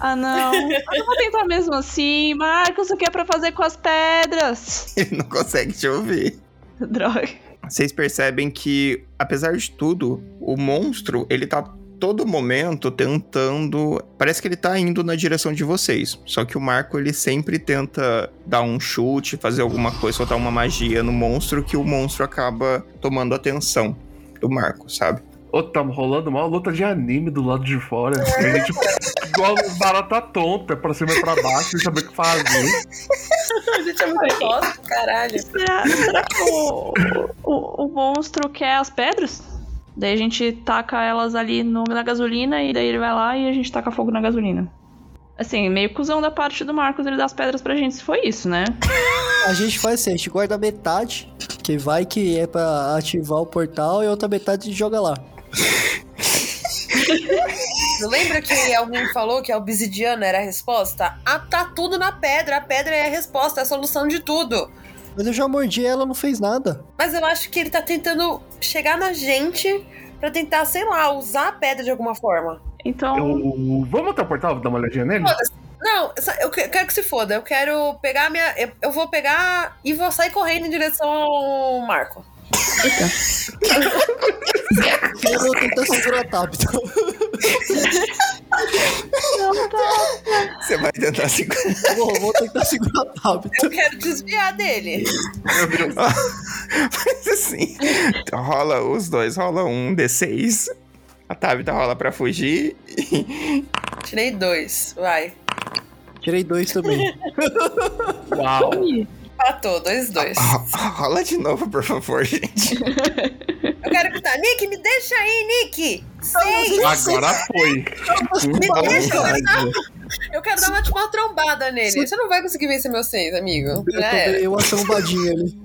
Ah, não. Eu vou tentar mesmo assim. Marcos, o que é pra fazer com as pedras? Ele não consegue te ouvir. Droga. Vocês percebem que, apesar de tudo, o monstro, ele tá todo momento tentando. Parece que ele tá indo na direção de vocês. Só que o Marco, ele sempre tenta dar um chute, fazer alguma coisa, soltar uma magia no monstro, que o monstro acaba tomando atenção do Marco, sabe? Ô, tá rolando uma luta de anime do lado de fora. A gente, igual barata tonta, pra cima e pra baixo, sem saber o que fazer. A gente é muito bosta, caralho. Será, será que o, o, o monstro quer as pedras? Daí a gente taca elas ali no- na gasolina e daí ele vai lá e a gente taca fogo na gasolina. Assim, meio cuzão da parte do Marcos ele dar as pedras pra gente, se foi isso, né? A gente faz assim, a gente guarda metade, que vai que é pra ativar o portal, e a outra metade a gente joga lá. Não lembra que alguém falou que a obsidiana era a resposta? Ah, tá tudo na pedra. A pedra é a resposta, é a solução de tudo. Mas eu já mordi ela, não fez nada. Mas eu acho que ele tá tentando chegar na gente pra tentar, sei lá, usar a pedra de alguma forma. Então, Eu- Vamos até o portal, dar uma olhadinha nele? Não, eu que- quero que se foda. Eu quero pegar a minha. Eu, vou pegar e vou sair correndo em direção ao Marco. Eu vou tentar segurar a Você vai tentar segurar. vou, vou tentar segurar a Tabita. Eu quero desviar dele. Meu Deus. Faz assim. Rola os dois, rola um D6. A Tabitha rola pra fugir. Tirei dois. Vai. Tirei dois também. Uau. Patou, dois, dois. Ro- Rola de novo, por favor, gente. Eu quero gritar, Nick, me deixa aí, Nick! Seis! Agora foi. Me deixa eu gritar. Eu quero dar uma, tipo, uma trombada nele. Você não vai conseguir vencer meu seis, amigo. Eu Já uma trombadinha ali.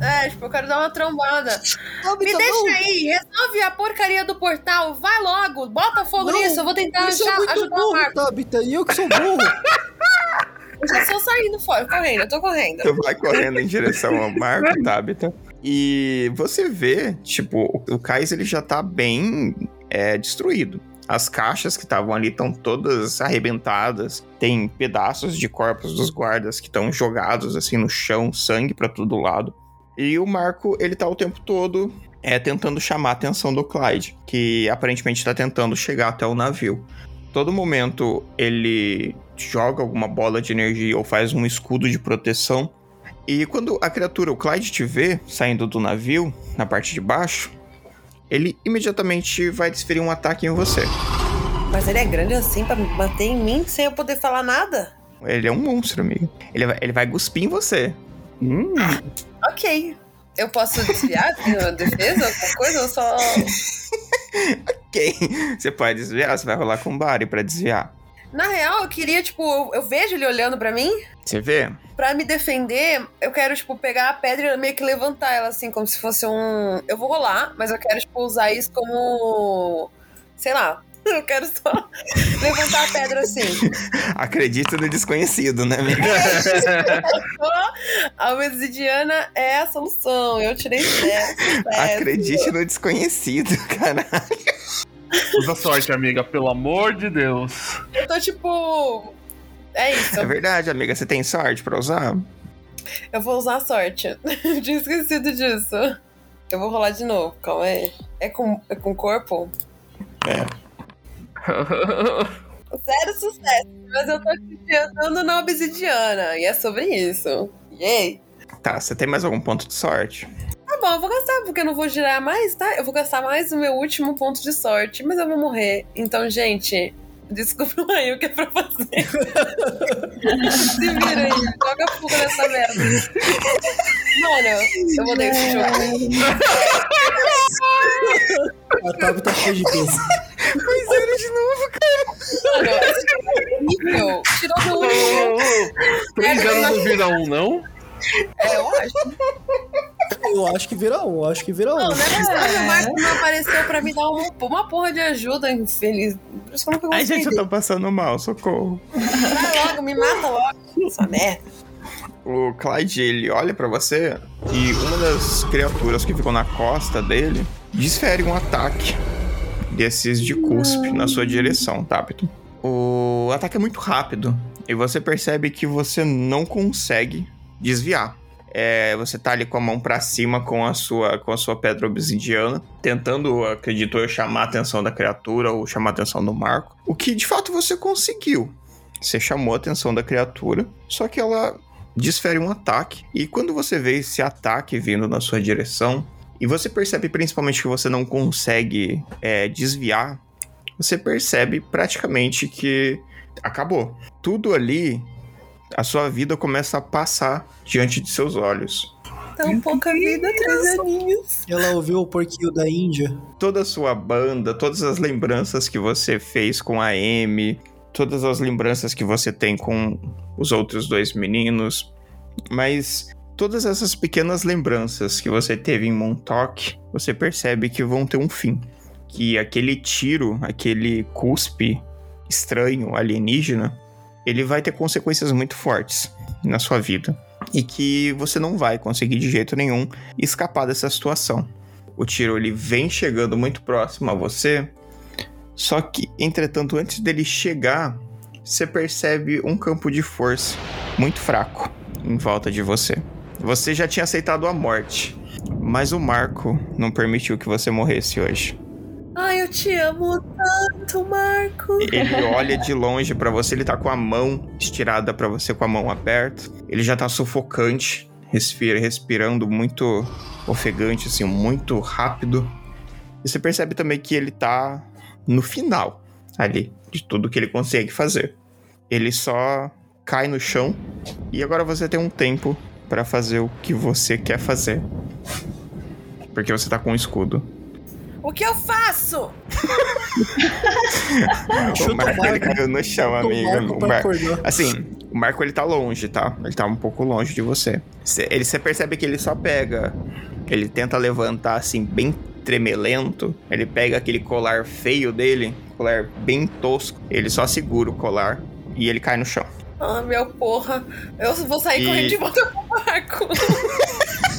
É, tipo, eu quero dar uma trombada. Me Tabita, deixa não! aí, resolve a porcaria do portal. Vai logo, bota fogo Não, nisso. Eu vou tentar é achar- muito ajudar o burro, Marco. Tabita. E eu que sou burro. Eu já estou saindo fora, correndo, eu tô correndo. Tu vai correndo em direção ao Marco, Tabitha. E você vê, tipo, o cais ele já tá bem é, destruído. As caixas que estavam ali estão todas arrebentadas. Tem pedaços de corpos dos guardas que estão jogados assim no chão, sangue pra todo lado. E o Marco, ele tá o tempo todo é, tentando chamar a atenção do Clyde, que aparentemente tá tentando chegar até o navio. Todo momento ele joga alguma bola de energia ou faz um escudo de proteção. E quando a criatura, o Clyde, te vê saindo do navio, na parte de baixo, ele imediatamente vai desferir um ataque em você. Mas ele é grande assim pra bater em mim sem eu poder falar nada? Ele é um monstro, amigo. Ele vai, ele vai cuspir em você. Hum, Ok. Eu posso desviar da defesa, alguma coisa? Ou só. Ok. Você pode desviar, você vai rolar com o Bari pra desviar. Na real, eu queria, tipo, eu, eu vejo ele olhando pra mim. Você vê? Pra me defender, eu quero, tipo, pegar a pedra e meio que levantar ela, assim, como se fosse um. Eu vou rolar, mas eu quero, tipo, usar isso como. Sei lá. Eu quero só levantar a pedra assim. Acredita no desconhecido, né, amigo? A obsidiana é a solução. Eu tirei 10. Acredite no desconhecido, cara. usa sorte, amiga, pelo amor de Deus. Eu tô, tipo. É isso. É verdade, amiga. Você tem sorte pra usar? Eu vou usar a sorte. Eu tinha esquecido disso. Eu vou rolar de novo, calma aí. É com, é com corpo? Zero sucesso, mas eu tô confiando na obsidiana. E é sobre isso. Yay! Tá, você tem mais algum ponto de sorte? Tá bom, eu vou gastar, porque eu não vou girar mais, tá? Eu vou gastar mais o meu último ponto de sorte, mas eu vou morrer. Então, gente, desculpa aí o que é pra fazer. Se vira aí, joga fogo nessa merda. Mano, eu vou dar esse jogo. A Tabi tá cheia de peso. Mas era de novo, Mano, esse é horrível. Tirou meu Ô, último. ô, Três anos não vira um, não? É, eu acho. Eu acho que vira um, eu acho que vira um. Não, não é possível. O Marco não apareceu pra me dar uma, uma porra de ajuda, infeliz. Por isso que eu Ai, gente, eu tô passando mal, socorro. Vai logo, me mata logo. Essa merda. O Clyde, ele olha pra você e uma das criaturas que ficou na costa dele desfere um ataque desses de cuspe na sua direção, Tapito. O ataque é muito rápido e você percebe que você não consegue desviar. É, você tá ali com a mão pra cima com a sua com a sua pedra obsidiana, tentando, acredito eu, chamar a atenção da criatura ou chamar a atenção do Marco. O que de fato você conseguiu. Você chamou a atenção da criatura, só que ela desfere um ataque. E quando você vê esse ataque vindo na sua direção, e você percebe principalmente que você não consegue é, desviar, você percebe praticamente que acabou. Tudo ali, a sua vida começa a passar diante de seus olhos. Tão pouca vida, três aninhos. Ela ouviu o porquinho da Índia. Toda a sua banda, todas as lembranças que você fez com a Amy, todas as lembranças que você tem com os outros dois meninos, mas todas essas pequenas lembranças que você teve em Montauk, você percebe que vão ter um fim. Que aquele tiro, aquele cuspe estranho, alienígena, ele vai ter consequências muito fortes na sua vida. E que você não vai conseguir de jeito nenhum escapar dessa situação. O tiro ele vem chegando muito próximo a você, só que, entretanto, antes dele chegar, você percebe um campo de força muito fraco em volta de você. Você já tinha aceitado a morte, mas o Marco não permitiu que você morresse hoje. Ai, eu te amo tanto, Marco. Ele olha de longe pra você, ele tá com a mão estirada pra você, com a mão aberta. Ele já tá sufocante, respira, respirando muito ofegante, assim, muito rápido. E você percebe também que ele tá no final ali de tudo que ele consegue fazer. Ele só cai no chão e agora você tem um tempo pra fazer o que você quer fazer. Porque você tá com um escudo. O que eu faço? O Marco, ele Marco. caiu no chão, o amigo. Marco O pra Mar- acordar. Assim, o Marco ele tá longe, tá? Ele tá um pouco longe de você. Cê- ele, você percebe que ele só pega. Ele tenta levantar assim, bem tremelento. Ele pega aquele colar feio dele, colar bem tosco. Ele só segura o colar e ele cai no chão. Ah, meu porra. Eu vou sair E- correndo de volta pro Marco.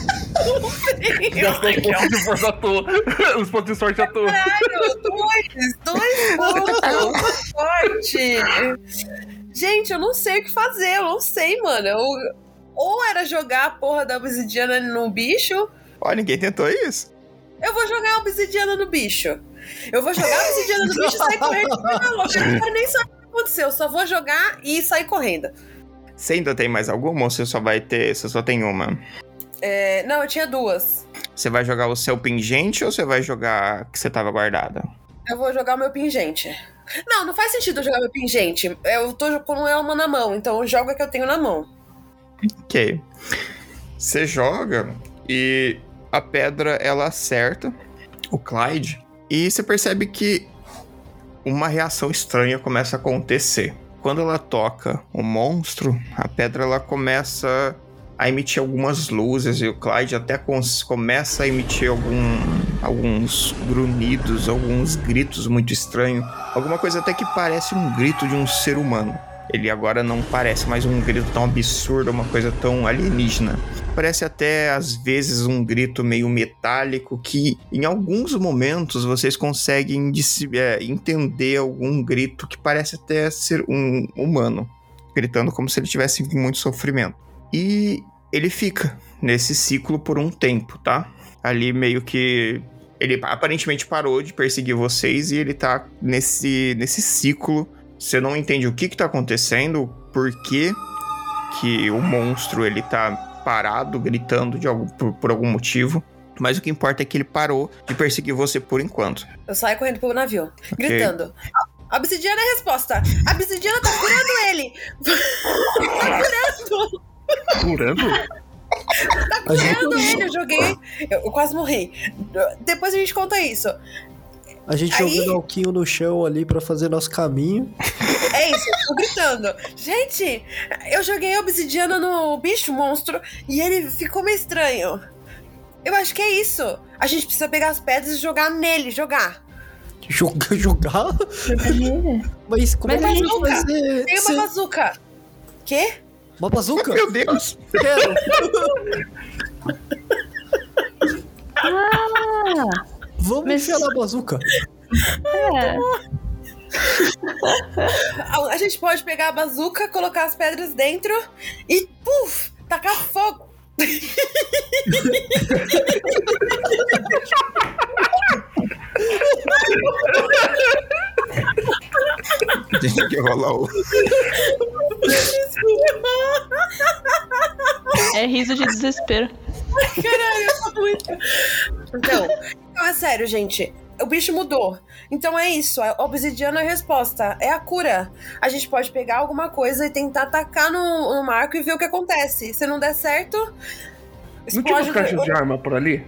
Não sei. Gastou um ponto de força à toa. Os pontos de sorte à toa. Caralho, dois, dois pontos. Forte. Gente, eu não sei o que fazer, eu não sei, mano. Eu, ou era jogar a porra da obsidiana no bicho, Ó, ninguém tentou isso. eu vou jogar a obsidiana no bicho. Eu vou jogar a obsidiana no bicho e sair correndo de louca. Eu não quero nem saber o que aconteceu, eu só vou jogar e sair correndo. Você ainda tem mais alguma ou você só vai ter. Você só tem uma? É, não, eu tinha duas. Você vai jogar o seu pingente ou você vai jogar a que você tava guardada? Eu vou jogar o meu pingente. Não, não faz sentido eu jogar meu pingente. Eu tô com ela na mão, então eu jogo a que eu tenho na mão. Ok. Você joga e a pedra ela acerta o Clyde e você percebe que uma reação estranha começa a acontecer. Quando ela toca o monstro, a pedra ela começa a emitir algumas luzes e o Clyde até começa a emitir algum, alguns grunhidos, alguns gritos muito estranhos. Alguma coisa até que parece um grito de um ser humano. Ele agora não parece mais um grito tão absurdo, uma coisa tão alienígena. Parece até às vezes um grito meio metálico que em alguns momentos vocês conseguem é, entender algum grito que parece até ser um humano, gritando como se ele tivesse muito sofrimento. E ele fica nesse ciclo por um tempo, tá? Ali meio que ele aparentemente parou de perseguir vocês e ele tá nesse, nesse ciclo. Você não entende o que que tá acontecendo, por que que o monstro ele tá parado, gritando de algum, por, por algum motivo. Mas o que importa é que ele parou de perseguir você por enquanto. Eu saio correndo pro navio, gritando. A obsidiana é a resposta. A obsidiana tá curando ele. tá curando. Curando? Tá curando ele. Eu joguei. Eu, eu quase morri. Depois a gente conta isso. A gente Aí- jogando alquinho no chão ali pra fazer nosso caminho. É isso, eu tô gritando. Gente, eu joguei obsidiana no bicho monstro e ele ficou meio estranho. Eu acho que é isso. A gente precisa pegar as pedras e jogar nele, jogar. Jogar, jogar? Mas como Mas é que a gente gente vai ser... Tem uma bazuca. Quê? Uma bazuca? Meu Deus! Quero. Ah, Vamos Mas- enfiar na bazuca. é. A, gente pode pegar a bazuca, colocar as pedras dentro e, puf, tacar fogo. Tem que rolar o. É riso de desespero. Caralho, eu tô muito. Então, não, é sério, gente. O bicho mudou. Então é isso. A obsidiana é a resposta. É a cura. A gente pode pegar alguma coisa e tentar atacar no, no marco e ver o que acontece. Se não der certo. Não tinha explode- caixas de arma por ali?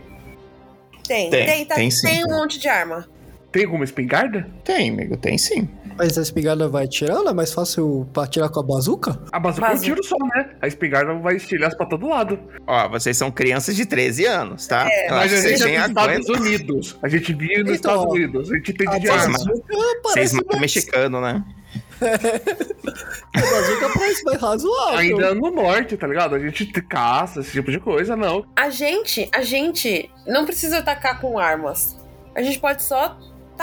Tem, Tem, tem, tá- tem sim. tem um monte de arma. Tem alguma espingarda? Tem, amigo, tem sim. Mas a espingarda vai tirando? É mais fácil pra tirar com a bazuca? A bazuca é um tiro só, né? A espingarda vai estilhaço pra todo lado. Ó, vocês são crianças de 13 anos, tá? É, Eu Mas a vocês gente é dos Estados. Unidos. A gente vive nos Então, Estados Unidos. A gente tem de arma. bazuca Vocês matam mais... mexicano, né? A bazuca parece mais razoável. Ainda no norte, tá ligado? A gente te- caça, esse tipo de coisa, não. A gente, a gente não precisa atacar com armas. A gente pode só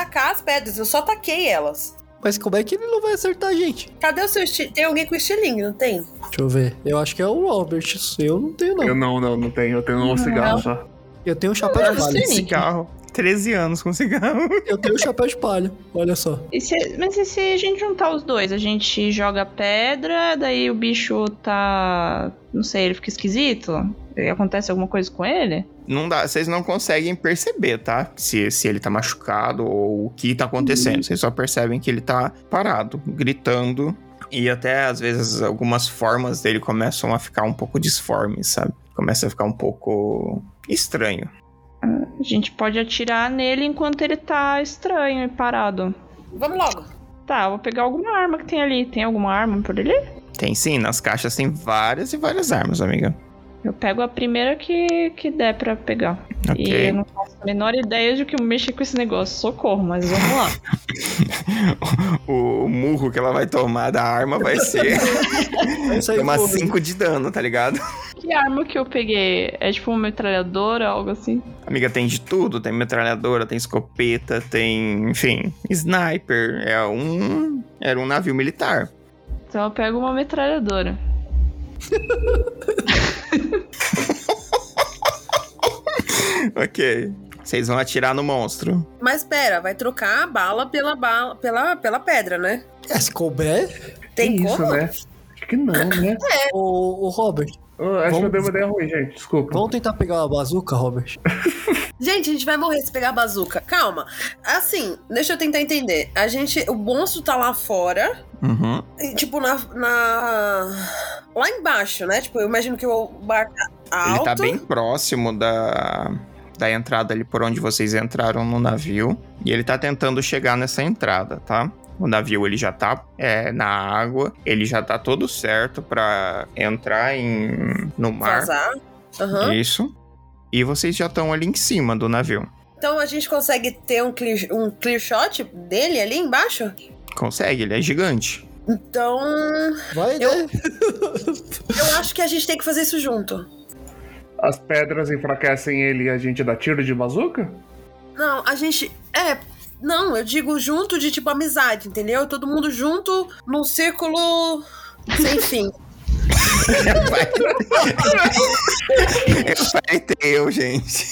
tacar as pedras. Eu só taquei elas. Mas como é que ele não vai acertar a gente? Cadê o seu estilingue? Tem alguém com estilingue, não tem? Deixa eu ver. Eu acho que é o Robert. Eu não tenho, não. Eu não, não, não tenho. Eu tenho um cigarro só. Eu tenho um chapéu de palha. Sim. Cigarro. 13 anos com cigarro. Eu tenho um chapéu de palha. Olha só. E se- mas e se a gente juntar os dois? A gente joga pedra, daí o bicho tá. Não sei, ele fica esquisito? Acontece alguma coisa com ele? Não dá, vocês não conseguem perceber, tá? Se, se ele tá machucado ou o que tá acontecendo. Vocês só percebem que ele tá parado, gritando. E até às vezes algumas formas dele começam a ficar um pouco disformes, sabe? Começa a ficar um pouco estranho. A gente pode atirar nele enquanto ele tá estranho e parado. Vamos logo. Tá, eu vou pegar alguma arma que tem ali. Tem alguma arma por ali? Tem sim, nas caixas tem várias e várias armas, amiga. Eu pego a primeira que, que der pra pegar. Ok. E eu não faço a menor ideia de que mexer com esse negócio. Socorro, mas vamos lá. o murro que ela vai tomar da arma vai ser tomar voando. 5 de dano, tá ligado? que arma que eu peguei? É tipo uma metralhadora, algo assim? Amiga, tem de tudo. Tem metralhadora, tem escopeta, tem, enfim, sniper. É um. Era um navio militar. Então eu pego uma metralhadora. Ok. Vocês vão atirar no monstro. Mas pera, vai trocar a bala pela bala, pela, pela pedra, né? É, se couber, Tem Que como? isso, né? Acho que não, né? o, o Robert. Eu acho que eu Vamos- dei uma ideia ruim, gente. Desculpa. Vamos tentar pegar uma bazuca, Robert? Gente, a gente vai morrer se pegar a bazuca. Calma. Assim, deixa eu tentar entender. A gente. O monstro tá lá fora. Uhum. e, Tipo, na, na. Lá embaixo, né? Tipo, eu imagino que o bar tá alto. Ele tá bem próximo da, da entrada ali por onde vocês entraram no navio. E ele tá tentando chegar nessa entrada, tá? O navio ele já tá é, na água, ele já tá todo certo pra entrar em, no mar. Vazar. Aham. Isso. E vocês já estão ali em cima do navio. Então a gente consegue ter um clear, um clear shot dele ali embaixo? Consegue, ele é gigante. Então. Vai, Eu- né? Eu acho que a gente tem que fazer isso junto. As pedras enfraquecem ele e a gente dá tiro de bazuca? Não, a gente. É. Não, eu digo junto de tipo amizade, entendeu? Todo mundo junto num círculo sem fim. Vai ter eu, gente.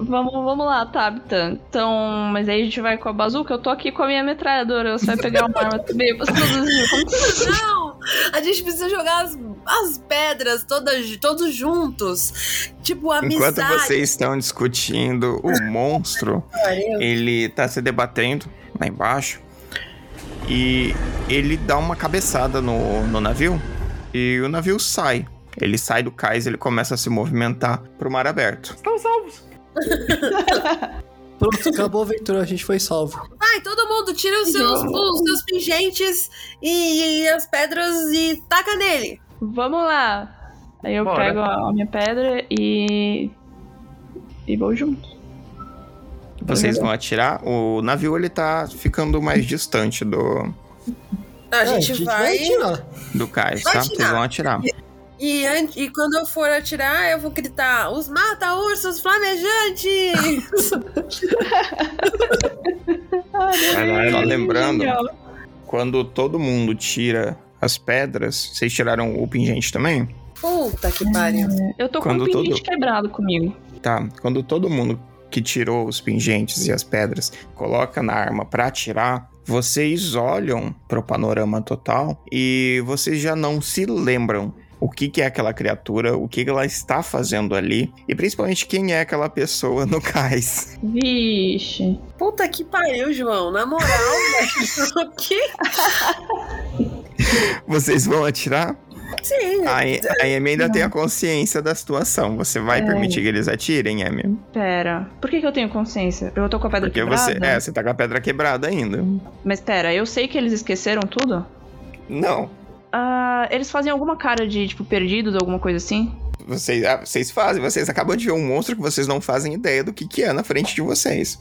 Vamos, vamos lá, Tabitha. Então, mas aí a gente vai com a bazuca. Eu tô aqui com a minha metralhadora. Você vai pegar uma arma também. Você que Não! A gente precisa jogar as, as pedras todas, todos juntos. Tipo, amizade. Enquanto vocês estão discutindo, o monstro, ele tá se debatendo lá embaixo. E ele dá uma cabeçada no, no navio. E o navio sai. Ele sai do cais e ele começa a se movimentar pro mar aberto. Estão salvos. Pronto, acabou a aventura, a gente foi salvo. Vai, todo mundo, tira os seus, os seus pingentes e, e as pedras e taca nele. Vamos lá. Aí eu Bora. pego a a minha pedra e. E vou junto. Vocês vão atirar. O navio ele tá ficando mais distante do, A É, gente, vai. atirar. do cais, Vai tá? atirar. Vocês vão atirar. E, e quando eu for atirar, eu vou gritar: os mata-ursos flamejantes! Caralho. Só lembrando, quando todo mundo tira as pedras, vocês tiraram o pingente também? Puta que pariu. Eu tô Quando com um pingente todo- quebrado comigo. Tá. Quando todo mundo que tirou os pingentes e as pedras coloca na arma pra atirar, vocês olham pro panorama total e vocês já não se lembram o que, que é aquela criatura, o que, que ela está fazendo ali e principalmente quem é aquela pessoa no cais. Vixe. Puta que pariu, João. Na moral, velho. O quê? Vocês vão atirar? Sim. A, a Amy ainda tem a consciência da situação. Você vai É. permitir que eles atirem, Amy? Pera. Por que, que eu tenho consciência? Eu tô com a pedra Porque quebrada? você. É, você tá com a pedra quebrada ainda. Mas pera, eu sei que eles esqueceram tudo? Não. Ah, eles fazem alguma cara de, tipo, perdidos, alguma coisa assim? Vocês, ah, vocês fazem, vocês acabam de ver um monstro que vocês não fazem ideia do que, que é na frente de vocês.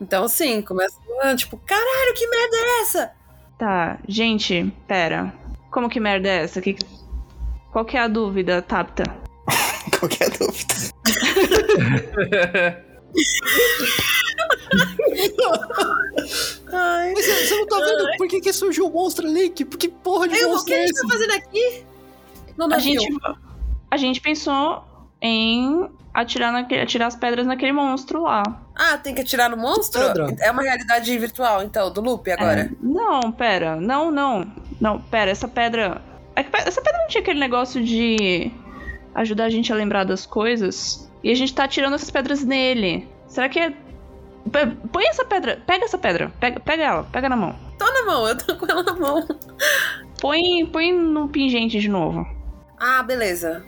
Então, sim, começa ah, tipo, caralho, que merda é essa? Tá, gente, pera. Como que merda é essa? Que... Qual que é a dúvida, Tapta? Qualquer dúvida. Ai, Mas você você não tá vendo por que, que surgiu o monstro ali? Que, que porra de Ai, o monstro que a é gente esse? tá fazendo aqui? No A navio. gente, a gente pensou em atirar, naquele, atirar as pedras naquele monstro lá. Ah, tem que atirar no monstro? Pedra. É uma realidade virtual, então, do loop agora. É, não, pera. Não, não. Não, pera, essa pedra. é Essa pedra não tinha aquele negócio de ajudar a gente a lembrar das coisas. E a gente tá atirando essas pedras nele. Será que é. Põe essa pedra. Pega essa pedra. Pega, pega ela. Pega na mão. Tô na mão, eu tô com ela na mão. Põe, põe no pingente de novo. Ah, beleza.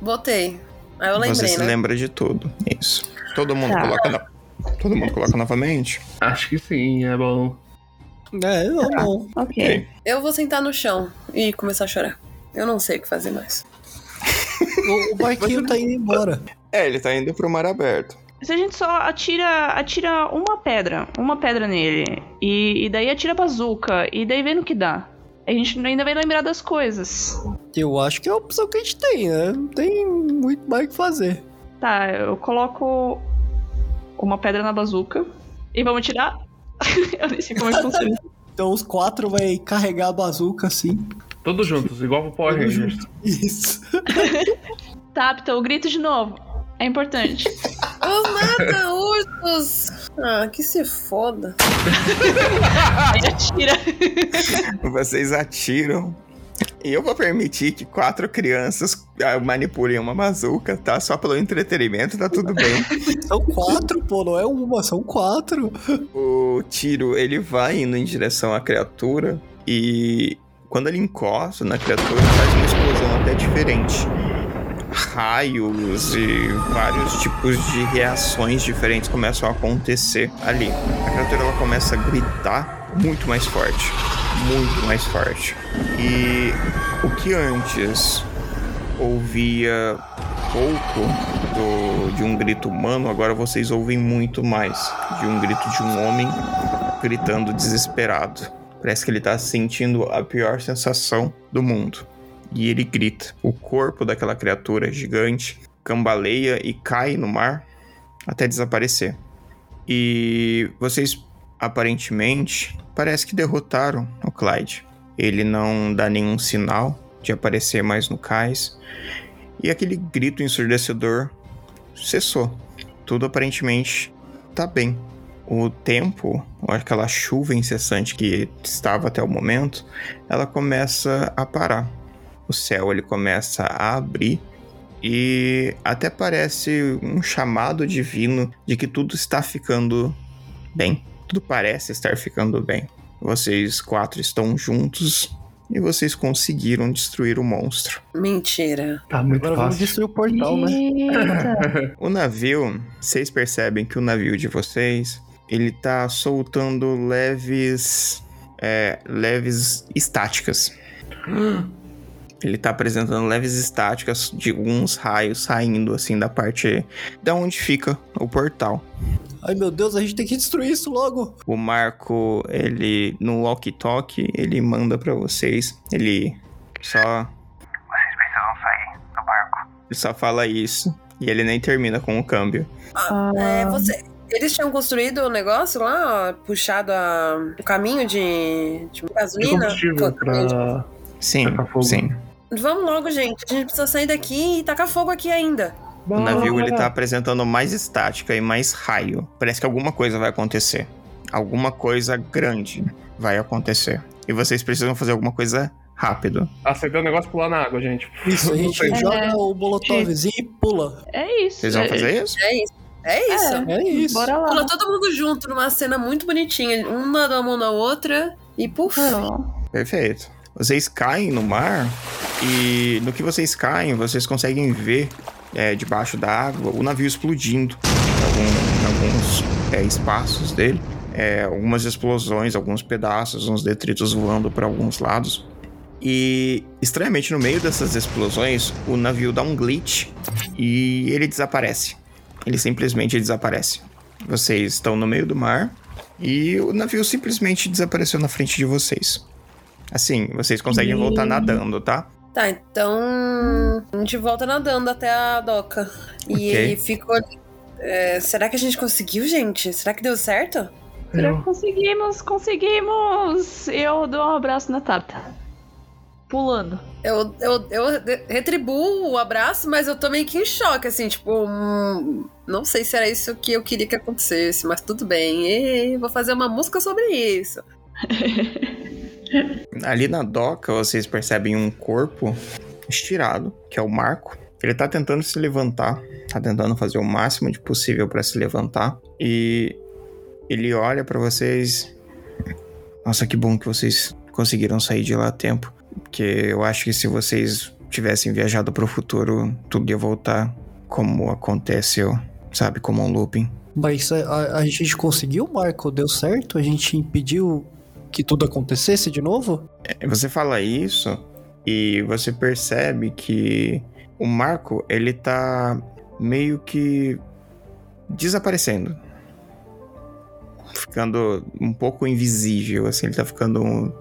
Botei. Aí eu lembrei, Você se né? lembra de tudo. Isso. Todo mundo Tá. coloca na- Todo mundo coloca novamente? Acho que sim, é bom. É, não, não. Ok. Ok. Eu vou sentar no chão e começar a chorar. Eu não sei o que fazer mais. O, o barquinho tá indo embora. É, ele tá indo pro mar aberto. Se a gente só atira, atira uma pedra, uma pedra nele, e, e daí atira a bazuca, e daí vê no que dá. A gente ainda vai lembrar das coisas. Eu acho que é a opção que a gente tem, né? Não tem muito mais o que fazer. Tá, eu coloco uma pedra na bazuca e vamos atirar. eu nem sei como é que funciona. Então os quatro vai carregar a bazuca assim. Todos juntos, igual pro Power Rangers. Isso. Tá, então eu grito de novo. É importante. Os mata-ursos! Ah, que se foda. Aí atira. Vocês atiram. E eu vou permitir que quatro crianças ah, manipulem uma bazuca, tá? Só pelo entretenimento, tá tudo bem. São quatro, pô, não é uma, são quatro. o tiro, ele vai indo em direção à criatura e quando ele encosta na criatura, faz uma explosão até diferente. Raios e vários tipos de reações diferentes começam a acontecer ali. A criatura ela começa a gritar muito mais forte, muito mais forte. E o que antes ouvia pouco do- de um grito humano, agora vocês ouvem muito mais de um grito de um homem gritando desesperado. Parece que ele tá sentindo a pior sensação do mundo. E ele grita. O corpo daquela criatura gigante cambaleia e cai no mar até desaparecer. E vocês aparentemente parece que derrotaram o Clyde. Ele não dá nenhum sinal de aparecer mais no cais. E aquele grito ensurdecedor cessou. Tudo aparentemente tá bem. o tempo, aquela chuva incessante que estava até o momento, ela começa a parar. O céu ele começa a abrir e até parece um chamado divino de que tudo está ficando bem. Tudo parece estar ficando bem. Vocês quatro estão juntos e vocês conseguiram destruir o monstro. Mentira. Tá muito Agora vamos fácil. destruir o portal, né? O navio, vocês percebem que o navio de vocês, ele tá soltando leves, é, leves estáticas. Ele tá apresentando leves estáticas de alguns raios saindo assim da parte da onde fica o portal. Ai meu Deus, a gente tem que destruir isso logo. O Marco, ele no walkie-talkie, ele manda pra vocês. Ele só Vocês precisam sair do barco. ele só fala isso e ele nem termina com o câmbio. Ah, é, você. Eles tinham construído o negócio lá, ó, puxado a, o caminho de, de De gasolina? combustível Co- pra. Sim, fogo. sim. Vamos logo, gente. A gente precisa sair daqui e tacar fogo aqui ainda. O navio ele tá apresentando mais estática e mais raio. Parece que alguma coisa vai acontecer. Alguma coisa grande vai acontecer. E vocês precisam fazer alguma coisa rápido. Acender o negócio e pular na água, gente. Isso, a gente sei. joga o molotovzinho e pula. É isso. Vocês vão é- fazer isso? É isso. É isso. É. É isso. Bora lá. Pula todo mundo junto numa cena muito bonitinha. Uma dá a mão na outra e puf. Não. Perfeito. Vocês caem no mar e no que vocês caem, vocês conseguem ver é, debaixo da água o navio explodindo em, algum- em alguns é, espaços dele. É, algumas explosões, alguns pedaços, uns detritos voando para alguns lados. E estranhamente, no meio dessas explosões, o navio dá um glitch e ele desaparece. Ele simplesmente desaparece. Vocês estão no meio do mar e o navio simplesmente desapareceu na frente de vocês. Assim, vocês conseguem voltar nadando, tá? Tá, então. A gente volta nadando até a doca. E Ok. ele ficou. é, será que a gente conseguiu, gente? Será que deu certo? Será Eu- que conseguimos? Conseguimos! Eu dou um abraço na Tata. Pulando. Eu, eu, eu retribuo o abraço, mas eu tô meio que em choque, assim, tipo. hum, não sei se era isso que eu queria que acontecesse, mas tudo bem. E vou fazer uma música sobre isso. Ali na doca, vocês percebem um corpo estirado, que é o Marco. Ele tá tentando se levantar, tá tentando fazer o máximo de possível pra se levantar. E ele olha pra vocês. Nossa, que bom que vocês conseguiram sair de lá a tempo. Porque eu acho que se vocês tivessem viajado pro futuro, tudo ia voltar como aconteceu, sabe? Como um looping. Mas a- a gente conseguiu, Marco? Deu certo? A gente impediu que tudo acontecesse de novo? É, Você fala isso e você percebe que o Marco, ele tá meio que desaparecendo. Ficando um pouco invisível, assim, ele tá ficando um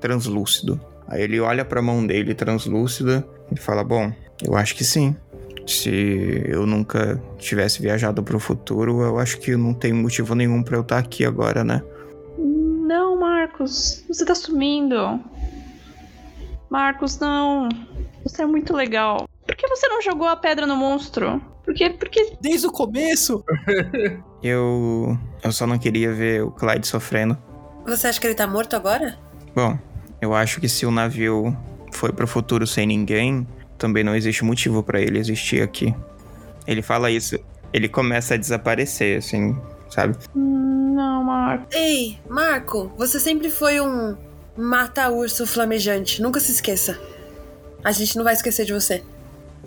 translúcido. Aí ele olha pra mão dele translúcida e fala: Bom, eu acho que sim. Se eu nunca tivesse viajado pro futuro, eu acho que não tem motivo nenhum pra eu estar aqui agora, né? Marcos. Você tá sumindo. Marcos, não. Você é muito legal. Por que você não jogou a pedra no monstro? Por que? Porque. Desde o começo! Eu. Eu só não queria ver o Clyde sofrendo. Você acha que ele tá morto agora? Bom, eu acho que se o navio foi pro futuro sem ninguém, também não existe motivo pra ele existir aqui. Ele fala isso, ele começa a desaparecer, assim, sabe? Não, Marcos. Ei, Marco, você sempre foi um mata-urso flamejante. Nunca se esqueça. A gente não vai esquecer de você.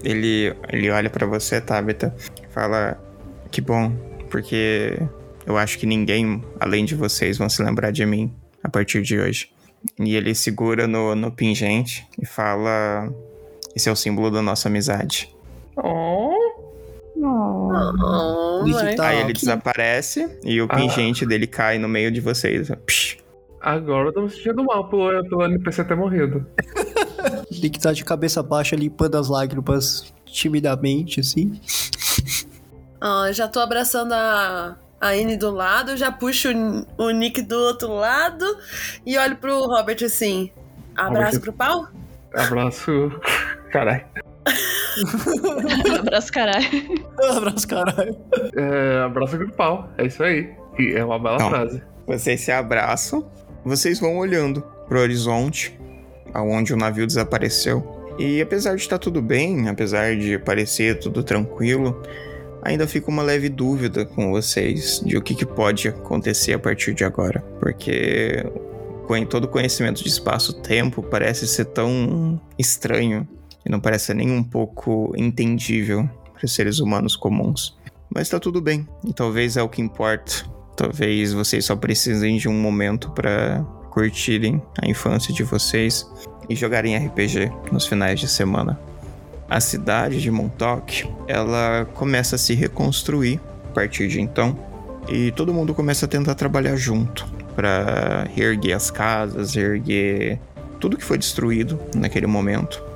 Ele, ele olha pra você, Tabitha, e fala: Que bom, porque eu acho que ninguém além de vocês vão se lembrar de mim a partir de hoje. E ele segura no, no pingente e fala: Esse é o símbolo da nossa amizade. Oh, Oh. Aí ele que- desaparece e o Ah. pingente dele cai no meio de vocês. Psh. agora eu tô me sentindo mal pelo, pelo NPC ter morrido. Nick tá de cabeça baixa, limpando as lágrimas timidamente, assim. Ah, já tô abraçando a, a Anne do lado, já puxo o, o Nick do outro lado e olho pro Robert assim. Abraço Robert- pro pau? Abraço. Caralho. Abraço, caralho. Abraço, caralho. É, abraço grupal. É isso aí. E é uma bela Não. frase. Vocês se abraçam, vocês vão olhando pro horizonte, aonde o navio desapareceu. E apesar de estar tudo bem, apesar de parecer tudo tranquilo, ainda fica uma leve dúvida com vocês de o que, que pode acontecer a partir de agora. Porque com todo o conhecimento de espaço-tempo parece ser tão estranho não parece nem um pouco entendível para seres humanos comuns. Mas tá tudo bem, e talvez é o que importa. Talvez vocês só precisem de um momento para curtirem a infância de vocês e jogarem RPG nos finais de semana. A cidade de Montauk, ela começa a se reconstruir a partir de então, e todo mundo começa a tentar trabalhar junto para reerguer as casas, reerguer tudo que foi destruído naquele momento.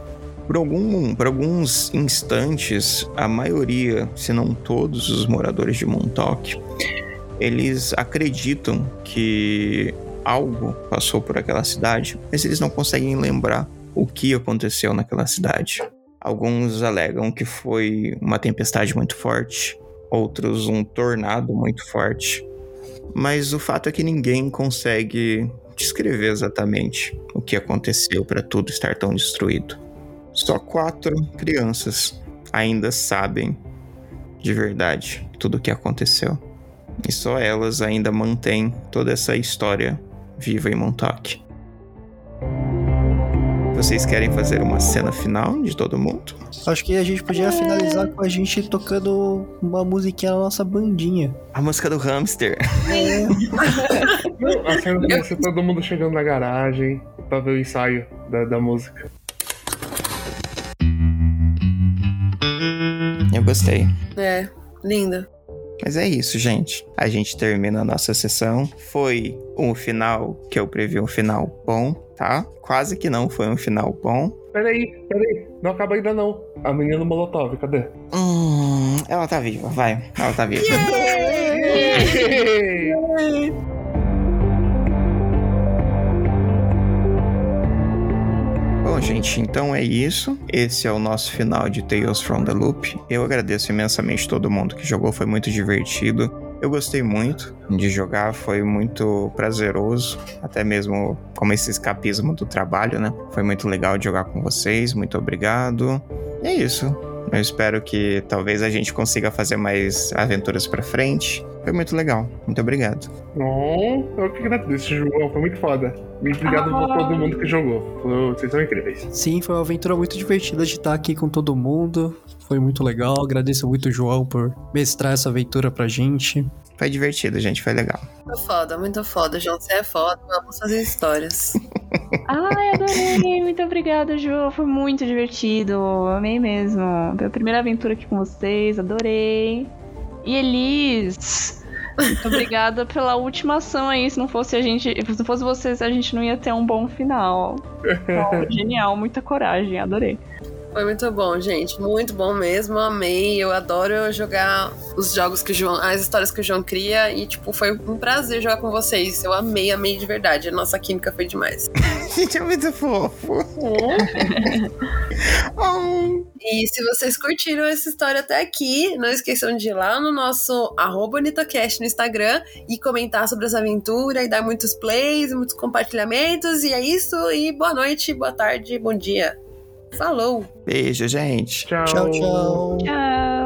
Por, algum, por alguns instantes, a maioria, se não todos os moradores de Montauk, eles acreditam que algo passou por aquela cidade, mas eles não conseguem lembrar o que aconteceu naquela cidade. Alguns alegam que foi uma tempestade muito forte, outros um tornado muito forte. Mas o fato é que ninguém consegue descrever exatamente o que aconteceu para tudo estar tão destruído. Só quatro crianças ainda sabem de verdade tudo o que aconteceu. E só elas ainda mantêm toda essa história viva em Montauk. Vocês querem fazer uma cena final de todo mundo? Acho que a gente podia finalizar com a gente tocando uma musiquinha na nossa bandinha. A música do hamster. A cena começa todo mundo chegando na garagem pra ver o ensaio da, da música. Eu gostei. É, linda. Mas é isso, gente. A gente termina a nossa sessão. Foi um final que eu previ um final bom, tá? Quase que não foi um final bom. Peraí, peraí. Não acaba ainda não. A menina do Molotov, cadê? Hum, ela tá viva, vai. Ela tá viva. Bom, gente, então é isso. Esse é o nosso final de Tales from the Loop. Eu agradeço imensamente todo mundo que jogou, foi muito divertido. Eu gostei muito de jogar, foi muito prazeroso, até mesmo como esse escapismo do trabalho, né? Foi muito legal de jogar com vocês, muito obrigado. E é isso. Eu espero que talvez a gente consiga fazer mais aventuras pra frente. Foi muito legal. Muito obrigado. Não, eu que agradeço, João. Foi muito foda. E obrigado por todo mundo que jogou. Vocês são incríveis. Sim, foi uma aventura muito divertida de estar aqui com todo mundo. Foi muito legal. Agradeço muito o João por mestrar essa aventura pra gente. Foi divertido, gente. Foi legal. Muito foda, muito foda, João. Você é foda. Vamos fazer histórias. Ai, adorei. Muito obrigada, Ju. Foi muito divertido. Amei mesmo. Foi a primeira aventura aqui com vocês. Adorei. E Elis, muito obrigada pela última ação aí. Se não fosse a gente, se não fosse vocês, a gente não ia ter um bom final. Então, genial, muita coragem. Adorei. Foi muito bom, gente. Muito bom mesmo. Amei. Eu adoro jogar os jogos que o João. as histórias que o João cria. E, tipo, foi um prazer jogar com vocês. Eu amei, amei de verdade. A nossa química foi demais. Gente, é muito fofo. Oh. E se vocês curtiram essa história até aqui, não esqueçam de ir lá no nosso arroba BonitoCast no Instagram e comentar sobre essa aventura e dar muitos plays, muitos compartilhamentos. E é isso. E boa noite, boa tarde, bom dia. Falou! Beijo, gente. Tchau. Tchau, tchau. Tchau.